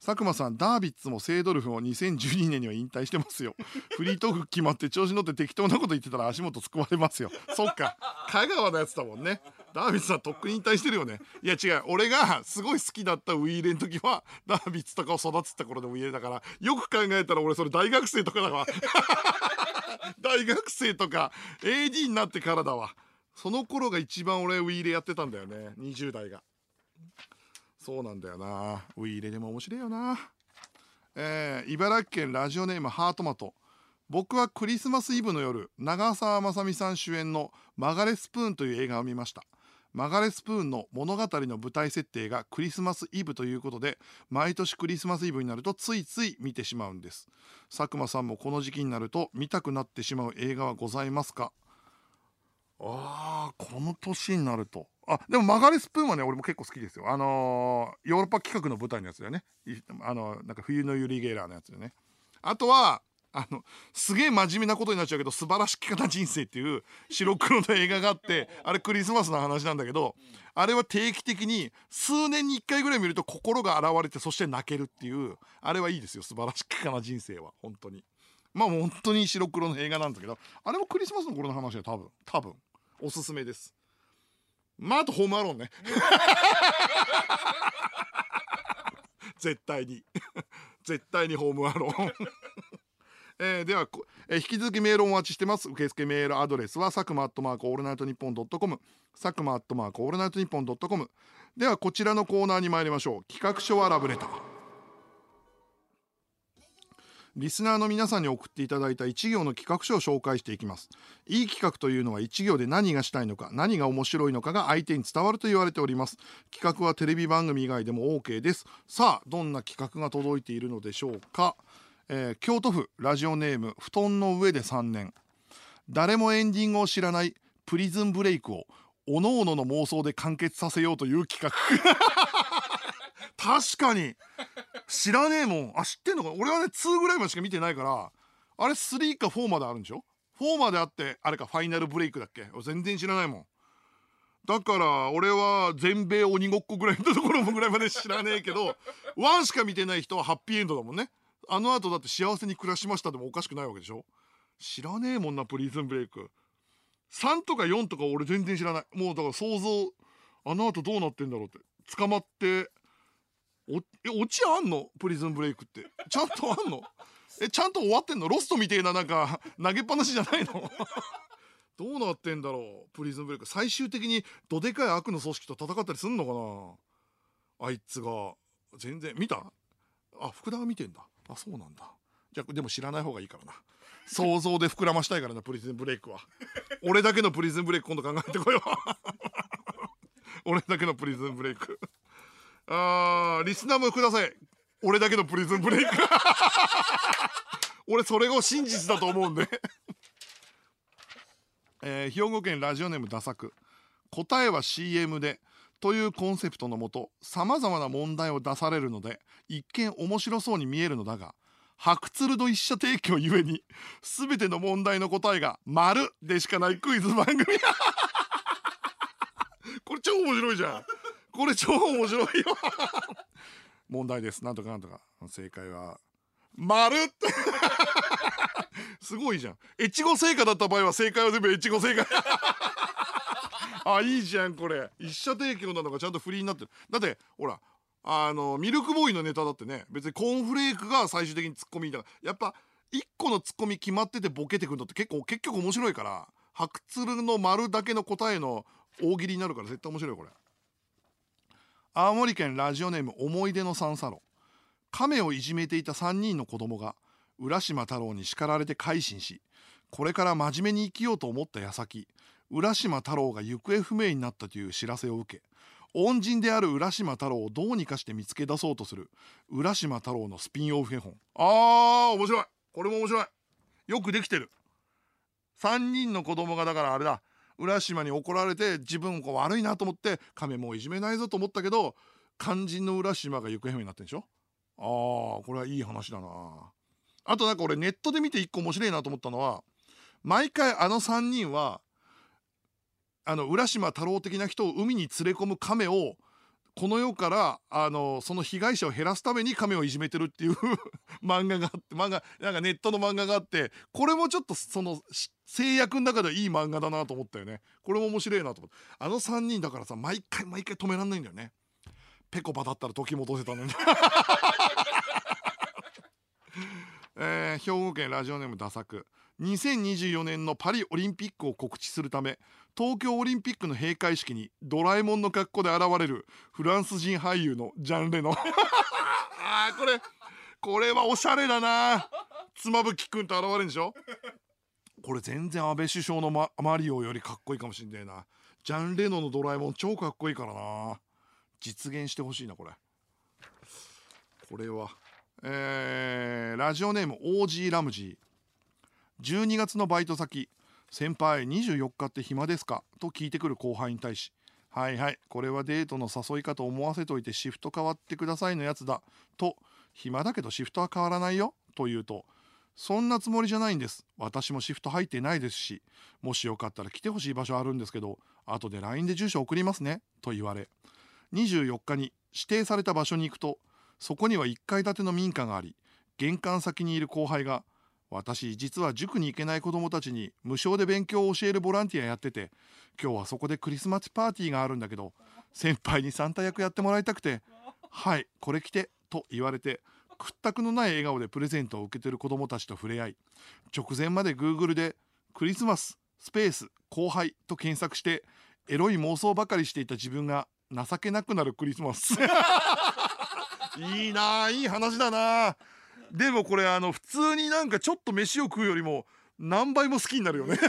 佐久間さんダービッツもセイドルフも2012年には引退してますよ。フリートーク決まって調子乗って適当なこと言ってたら足元すくわれますよ。そっか。香川のやつだもんね。ダービッツさんとっくに引退してるよね。いや違う。俺がすごい好きだったウィーレの時はダービッツとかを育てた頃のウィーレだからよく考えたら俺それ大学生とかだわ。大学生とか AD になってからだわ。その頃が一番俺ウィーレやってたんだよね。20代がそうなんだよな。ウィーレでも面白いよな。えー、茨城県ラジオネームハートマト。僕はクリスマスイブの夜長澤まさみさん主演の「マガレスプーン」という映画を見ました。マガレスプーンの物語の舞台設定がクリスマスイブということで毎年クリスマスイブになるとついつい見てしまうんです。佐久間さんもこの時期になると見たくなってしまう映画はございますか？あーこの年になると。あでもマガレスプーンはね俺も結構好きですよ。あのー、ヨーロッパ企画の舞台のやつだよね。あのなんか冬のユリ・ゲーラーのやつでね。あとはあのすげえ真面目なことになっちゃうけど「素晴らしき方人生」っていう白黒の映画があってあれクリスマスの話なんだけどあれは定期的に数年に1回ぐらい見ると心が現れてそして泣けるっていうあれはいいですよ。素晴らしき方人生は本当に。まあ本当に白黒の映画なんだけどあれもクリスマスの頃の話で多分。多分。おすすめです。まああとホームアローンね。絶対に。絶対にホームアローン。えー、では、えー、引き続きメールをお待ちしてます。受付メールアドレスは佐久間アットマークオールナイトニッポンドットコム。佐久間アットマークオールナイトニッポンドットコム。ではこちらのコーナーに参りましょう。企画書はラブレター。リスナーの皆さんに送っていただいた1行の企画書を紹介していきます。いい企画というのは1行で何がしたいのか何が面白いのかが相手に伝わると言われております。企画はテレビ番組以外でも OK です。さあどんな企画が届いているのでしょうか、えー、京都府ラジオネーム布団の上で3年。誰もエンディングを知らないプリズンブレイクをおのおのの妄想で完結させようという企画。確かに。知らねえもん。あ知ってんのか？俺はね2ぐらいまでしか見てないからあれ3か4まであるんでしょ？4まであってあれかファイナルブレイクだっけ？全然知らないもん。だから俺は全米鬼ごっこぐらいのところもぐらいまで知らねえけど 1しか見てない人はハッピーエンドだもんね。あの後だって幸せに暮らしましたでもおかしくないわけでしょ？知らねえもんなプリズンブレイク。3とか4とか俺全然知らない。もうだから想像あの後どうなってんだろうって。捕まっておえオチあんの？プリズンブレイクって。ちゃんとあんの？えちゃんと終わってんの？ロストみてえななんか投げっぱなしじゃないの？どうなってんだろう？プリズンブレイク。最終的にどでかい悪の組織と戦ったりすんのかな？あいつが。全然。見た？あ福田が見てんだ。あそうなんだ。じゃあでも知らない方がいいからな。想像で膨らましたいからなプリズンブレイクは。俺だけのプリズンブレイク今度考えてこよう。俺だけのプリズンブレイクあーリスナーもください。俺だけのプリズンブレイク。俺それが真実だと思うんで。えー、兵庫県ラジオネームダサク答えは CM でというコンセプトのもとさまざまな問題を出されるので一見面白そうに見えるのだが白鶴の一社提供ゆえに全ての問題の答えが「丸でしかないクイズ番組。これ超面白いじゃんこれ超面白いよ。問題です。なんとかなんとか。正解は丸すごいじゃん。越後製菓だった場合は正解は全部越後製菓。あいいじゃんこれ。一社提供なのがちゃんとフリーになってる。だってほらあのミルクボーイのネタだってね別にコーンフレークが最終的にツッコミだから。やっぱ1個のツッコミ決まっててボケてくるのって結構結局面白いから白鶴の丸だけの答えの大喜利になるから絶対面白いこれ。青森県ラジオネーム思い出の三叉路。亀をいじめていた3人の子供が浦島太郎に叱られて改心しこれから真面目に生きようと思った矢先浦島太郎が行方不明になったという知らせを受け恩人である浦島太郎をどうにかして見つけ出そうとする浦島太郎のスピンオフ絵本。あー面白い。これも面白い。よくできてる。3人の子供がだからあれだ。浦島に怒られて自分こう悪いなと思って亀もういじめないぞと思ったけど肝心の浦島が行方不明になってんでしょ？あーこれはいい話だな。あとなんか俺ネットで見て一個面白いなと思ったのは毎回あの3人はあの浦島太郎的な人を海に連れ込む亀をこの世からあのその被害者を減らすために亀をいじめてるっていう 漫画があって漫画なんかネットの漫画があってこれもちょっとその制約の中ではいい漫画だなと思ったよね。これも面白いなと思って。あの3人だからさ毎回毎回止めらんないんだよね。ぺこぱだったら時戻せたのに。えー、兵庫県ラジオネームダサク2024年のパリオリンピックを告知するため東京オリンピックの閉会式にドラえもんの格好で現れるフランス人俳優のジャン・レノ あーこれこれはおしゃれだな。妻夫木くんと現れるんでしょ？これ全然安倍首相のママリオよりかっこいいかもしんねえな。ジャン・レノのドラえもん超かっこいいからな。実現してほしいなこれ。これは。えー、ラジオネームオージーラムジー。12月のバイト先。先輩24日って暇ですか？と聞いてくる後輩に対しはいはいこれはデートの誘いかと思わせといてシフト変わってくださいのやつだ。と暇だけどシフトは変わらないよ。と言うとそんなつもりじゃないんです。私もシフト入ってないですしもしよかったら来てほしい場所あるんですけど後で LINE で住所送りますね。と言われ24日に指定された場所に行くとそこには1階建ての民家があり玄関先にいる後輩が私実は塾に行けない子どもたちに無償で勉強を教えるボランティアやってて今日はそこでクリスマスパーティーがあるんだけど先輩にサンタ役やってもらいたくて「はいこれ着て」と言われて屈託のない笑顔でプレゼントを受けてる子どもたちと触れ合い直前まで Google で「クリスマススペース後輩」と検索してエロい妄想ばかりしていた自分が情けなくなるクリスマス。いいないい話だなでもこれあの普通になんかちょっと飯を食うよりも何倍も好きになるよね。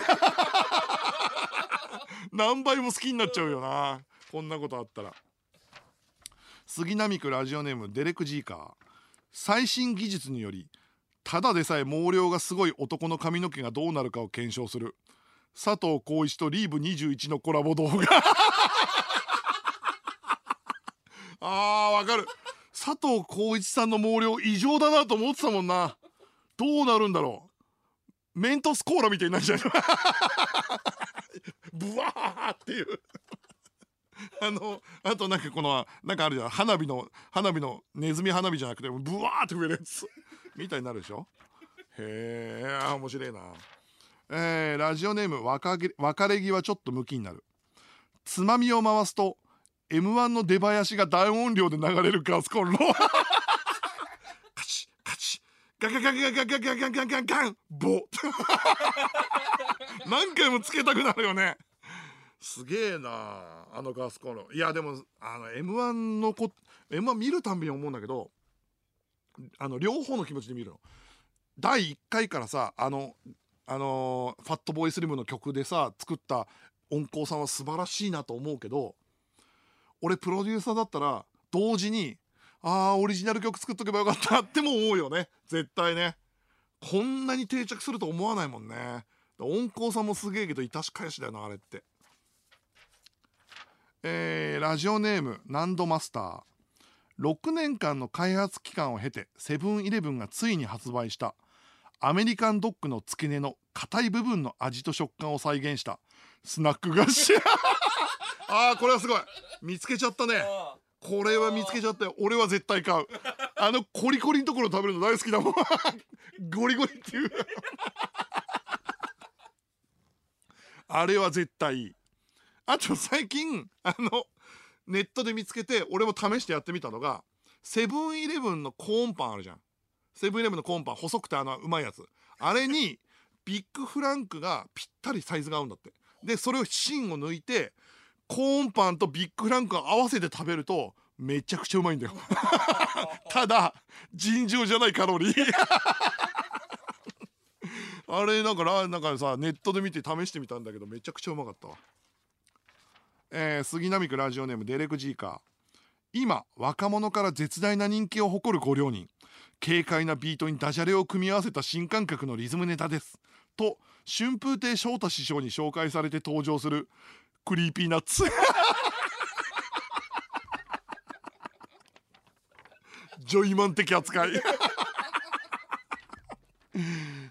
何倍も好きになっちゃうよな。こんなことあったら。杉並区ラジオネームデレク・ジーカー。最新技術によりただでさえ毛量がすごい男の髪の毛がどうなるかを検証する。佐藤浩市とリーブ21のコラボ動画。あーわかる佐藤浩市さんの毛量異常だなと思ってたもんな。どうなるんだろう。メントスコーラみたいになっちゃう ブワーっていう。あのあとなんかこのなんかあるじゃん。花火の花火のネズミ花火じゃなくてブワーって増えるやつ。みたいになるでしょ。へえ面白いな。えー、ラジオネーム別れ際ちょっとムキになる。つまみを回すと M1 の出囃子が大音量で流れるガスコンロ。カチカチガガガガガガガガガガガンボ何回もつけたくなるよね。すげえなあのガスコンロ。いやでもあの M1 のこ M1 見るたんびに思うんだけどあの両方の気持ちで見るの。第1回からさあのあのファットボーイスリムの曲でさ作った音効さんは素晴らしいなと思うけど俺プロデューサーだったら同時にああオリジナル曲作っとけばよかったっても思うよね。絶対ね。こんなに定着すると思わないもんね。音効さんもすげえけど致し返しだよなあれって。えー、ラジオネームナンドマスター。6年間の開発期間を経てセブンイレブンがついに発売したアメリカンドッグの付け根の硬い部分の味と食感を再現したスナック菓子ああこれはすごい。見つけちゃったね。これは見つけちゃったよ。俺は絶対買う。あのコリコリのところ食べるの大好きだもん。ゴリゴリっていう。あれは絶対いい。あと最近あのネットで見つけて俺も試してやってみたのがセブンイレブンのコーンパンあるじゃん。セブンイレブンのコーンパン細くてあのうまいやつ。あれにビッグフランクがぴったりサイズが合うんだって。でそれを芯を抜いてコーンパンとビッグフランクを合わせて食べるとめちゃくちゃうまいんだよ。ただ尋常じゃないカロリー。あれなんかなんかさネットで見て試してみたんだけどめちゃくちゃうまかったわ。えー、杉並区ラジオネームデレク・ジーカー。今若者から絶大な人気を誇るご両人。軽快なビートにダジャレを組み合わせた新感覚のリズムネタです。と春風亭昇太師匠に紹介されて登場する Creepy Nuts。ジョイマン的扱い。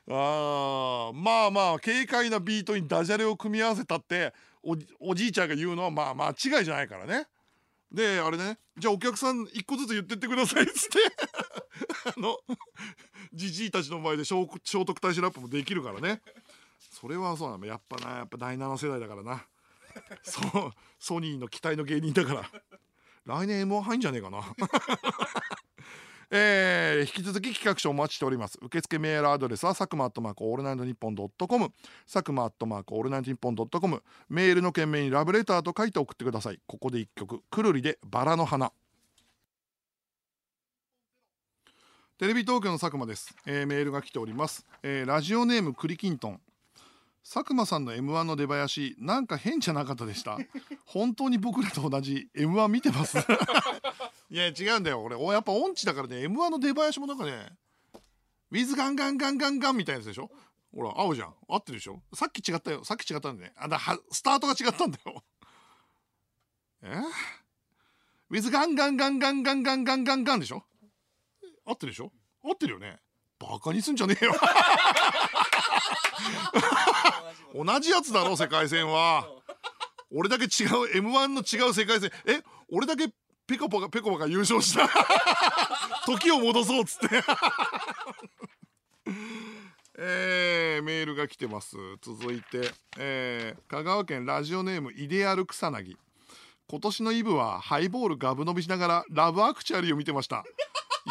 あまあまあ軽快なビートにダジャレを組み合わせたっておじいちゃんが言うのはまあ間違いじゃないからね。であれねじゃあお客さん一個ずつ言ってってくださいっつって。あのじじいたちの前で聖徳太子ラップもできるからね。それはそうなの。やっぱなやっぱ第7世代だからな。そうソニーの期待の芸人だから。来年 M1 入んじゃねえかな。えー、引き続き企画書お待ちしております。受付メールアドレスは佐久間アットマークオールナイトニッポンドットコム。佐久間アットマークオールナイトニッポンドットコム。メールの件名にラブレターと書いて送ってください。ここで一曲くるりでバラの花。テレビ東京の佐久間です、えーメールが来ております、えーラジオネームクリキントン。佐久間さんの M1 の出囃子なんか変じゃなかったでした？本当に僕らと同じ M1 見てます。いや違うんだよ。俺おやっぱ音痴だからね。M1 の出囃子もなんかねウィズガンガンガンガンガンみたいなやつでしょ？ほら合うじゃん。合ってるでしょ？さっき違ったよ。さっき違ったんだね。あだはスタートが違ったんだよ。え？ウィズガンガンガンガンガンガンガンガンガンでしょ？合ってるでしょ？合ってるよね。バカにすんじゃねえよ。同じやつだろ世界線は。俺だけ違う M1 の違う世界線。え俺だけペコパがペコパが優勝した。時を戻そうっつって。えー、メールが来てます。続いて、えー、香川県ラジオネームイデアル草薙今年のイブはハイボールガブ飲みしながらラブアクチャリーを見てました。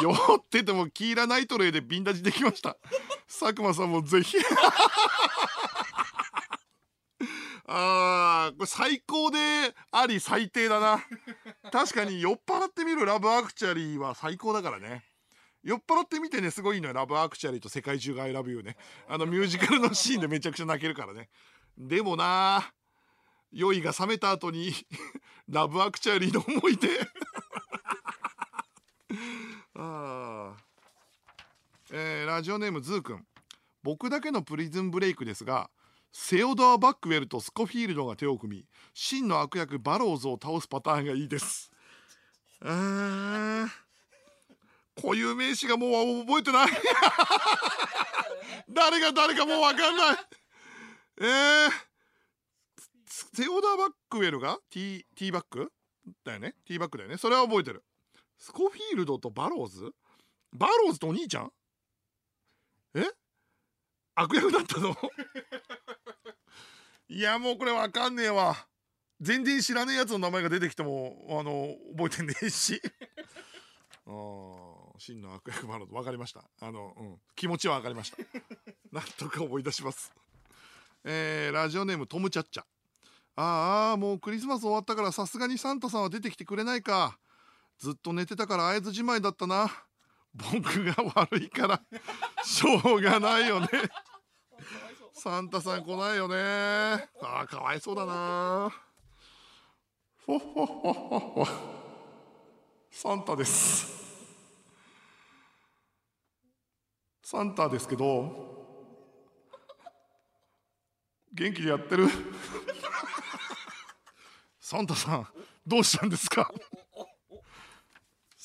酔っててもキーラナイトレイでビンタジできました。佐久間さんもぜひ。あーこれ最高であり最低だな。確かに酔っ払ってみるラブアクチャリーは最高だからね。酔っ払ってみてねすごいのよ。ラブアクチャリーと世界中が「I love you ね」あのミュージカルのシーンでめちゃくちゃ泣けるからね。でもな酔いが冷めた後にラブアクチャリーの思い出。あえーラジオネームズーくん僕だけのプリズンブレイクですがセオドア・バックウェルとスコフィールドが手を組み真の悪役バローズを倒すパターンがいいです。あー。固有名詞がもう覚えてない。誰が誰かもう分かんない。えー、セオドア・バックウェルが？ティーティーバック？だよね？ティーバックだよね？それは覚えてる。スコフィールドとバローズ？バローズとお兄ちゃん？え？悪役だったの？いやもうこれわかんねえわ。全然知らねえやつの名前が出てきてもあの覚えてねえし。あー真の悪役バローズ。わかりました。あの、うん、気持ちはわかりました。なんとか思い出します。えーラジオネームトムチャッチャ。ああもうクリスマス終わったからさすがにサンタさんは出てきてくれないか。ずっと寝てたから会えずじまいだったな。僕が悪いから。しょうがないよね。サンタさん来ないよね。あーかわいそうだな。ほほほほほ。サンタです。サンタですけど元気でやってる？サンタさんどうしたんですか？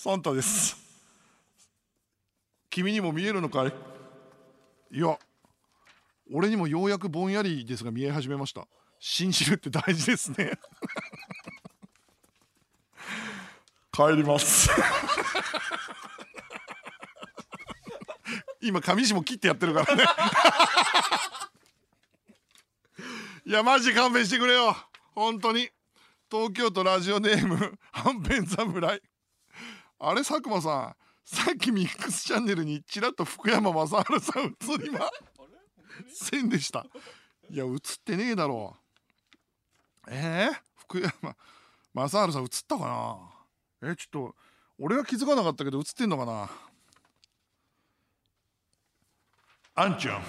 サンタです。君にも見えるのかい？いや俺にもようやくぼんやりですが見え始めました。信じるって大事ですね。帰ります。今上地も切ってやってるからね。いやマジ勘弁してくれよ。本当に。東京都ラジオネームはんぺん侍。あれ佐久間さんさっきミックスチャンネルにちらっと福山雅治さん映りませんでした。いや映ってねえだろ。うえー、福山雅治さん映ったかな？えちょっと俺は気づかなかったけど映ってんのかな？あんちゃん。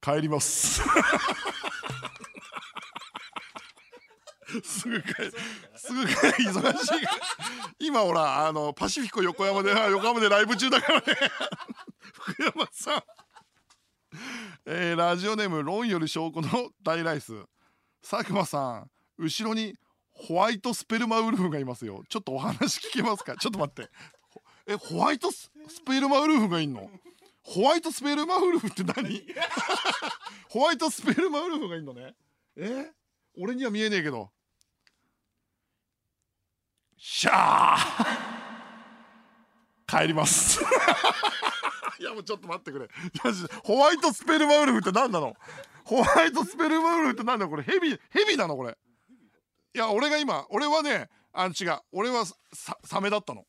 帰ります。すぐ帰すぐ帰忙しい今ほらあのパシフィコ横山であ 横浜でライブ中だからね。福山さん。えーラジオネーム論より証拠の大ライス。佐久間さん後ろにホワイトスペルマウルフがいますよ。ちょっとお話聞けますか？ちょっと待って。ほえホワイトススペルマウルフがいんの？ホワイトスペルマウルフって何？ホワイトスペルマウルフがいいのね。え？俺には見えねえけどシャー。帰ります。いやもうちょっと待ってくれ。マジで。ホワイトスペルマウルフって何なの？ホワイトスペルマウルフって何だこれヘビヘビなの？これ。いや俺が今俺はねあ違う。俺はササメだったの。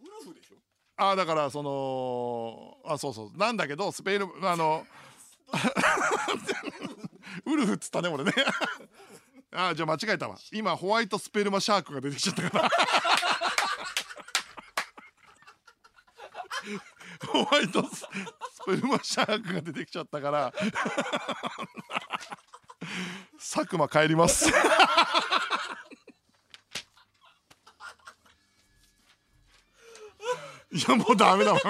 ウルフでしょ？あだからそのあそうそう。なんだけどスペルあの ウルフっつったね俺ねあじゃあ間違えたわ。今ホワイトスペルマシャークが出てきちゃったから。ホワイトスペルマシャークが出てきちゃったから。佐久間帰ります。いやもうダメだわ。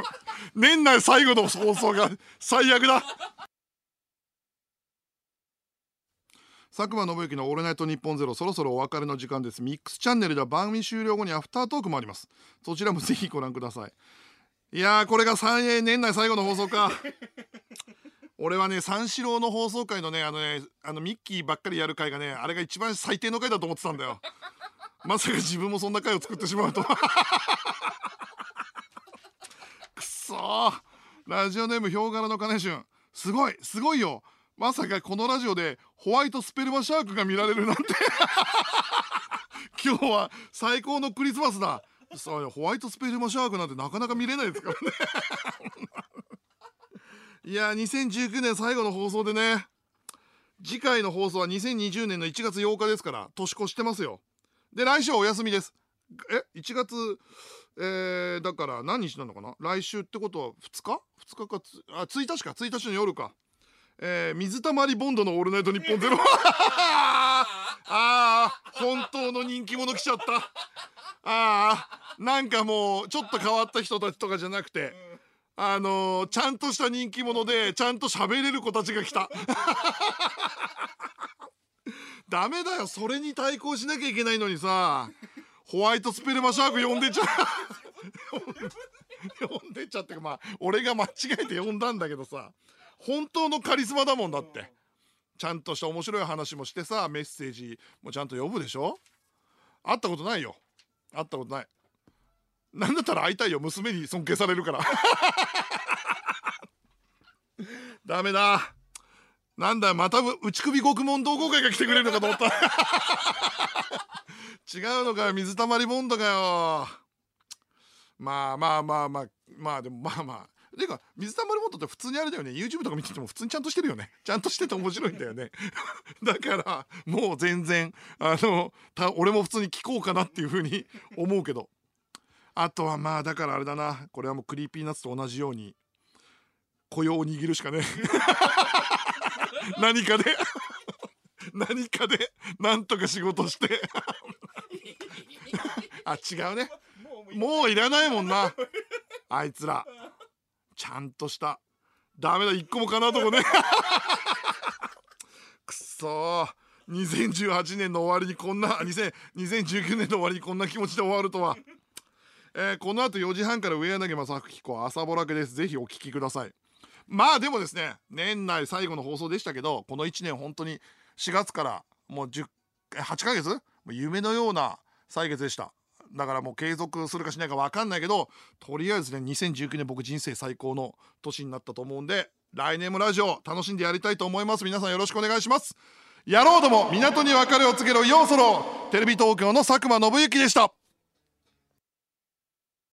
年内最後の放送が最悪だ。佐久間信之の「オールナイトニッポンゼロそろそろお別れの時間です。ミックスチャンネルでは番組終了後にアフタートークもあります。そちらもぜひご覧ください。いやーこれが3円年内最後の放送か。俺はね三四郎の放送回のねあのねあのミッキーばっかりやる回がねあれが一番最低の回だと思ってたんだよ。まさか自分もそんな回を作ってしまうとくそー。ラジオネームヒョウ柄の金春すごいすごいよ。まさかこのラジオでホワイトスペルマシャークが見られるなんて。今日は最高のクリスマスだ。そうホワイトスペルマシャークなんてなかなか見れないですからね。いや2019年最後の放送でね。次回の放送は2020年の1月8日ですから年越してますよ。で来週はお休みです。え1月えー、だから何日なのかな？来週ってことは2日 ?2 日かつあ1日か1日の夜か。えー、水溜りボンドの「オールナイトニッポンゼロ。ああ本当の人気者来ちゃった。ああなんかもうちょっと変わった人たちとかじゃなくて、あのー、ちゃんとした人気者でちゃんと喋れる子たちが来た。ダメだよそれに対抗しなきゃいけないのにさ。ホワイトスペルマシャーク呼んでちゃ 呼んでっちゃってまあ俺が間違えて呼んだんだけどさ本当のカリスマだもんだって。ちゃんとした面白い話もしてさメッセージもちゃんと呼ぶでしょ？会ったことないよ。会ったことない。なんだったら会いたいよ娘に尊敬されるから。ダメだ。なんだまた内首獄門同好会が来てくれるのかと思った。違うのかよ水たまりボンドかよ。まあまあまあまあまあでもまあまあ。ていうか水溜りボンドって普通にあれだよね。YouTube とか見てても普通にちゃんとしてるよね。ちゃんとしてて面白いんだよね。だからもう全然あのた俺も普通に聞こうかなっていうふうに 思うけど。あとはまあだからあれだな。これはもうクリーピーナッツと同じように雇用を握るしかね 何かで。何かでなんとか仕事して。あ違うね。もういらないもんな。あいつら。ちゃんとした。ダメだ一個もかなとこね。くそー。2018年の終わりにこんな2019年の終わりにこんな気持ちで終わるとは、えー、この後4時半から上柳正彦朝ぼらけです。ぜひお聞きください。まあでもですね年内最後の放送でしたけどこの1年本当に4月からもう10 8ヶ月？夢のような歳月でした。だからもう継続するかしないか分かんないけどとりあえずね2019年僕人生最高の年になったと思うんで来年もラジオ楽しんでやりたいと思います。皆さんよろしくお願いします。やろうども港に別れを告げろ。ようそろ。テレビ東京の佐久間信之でした。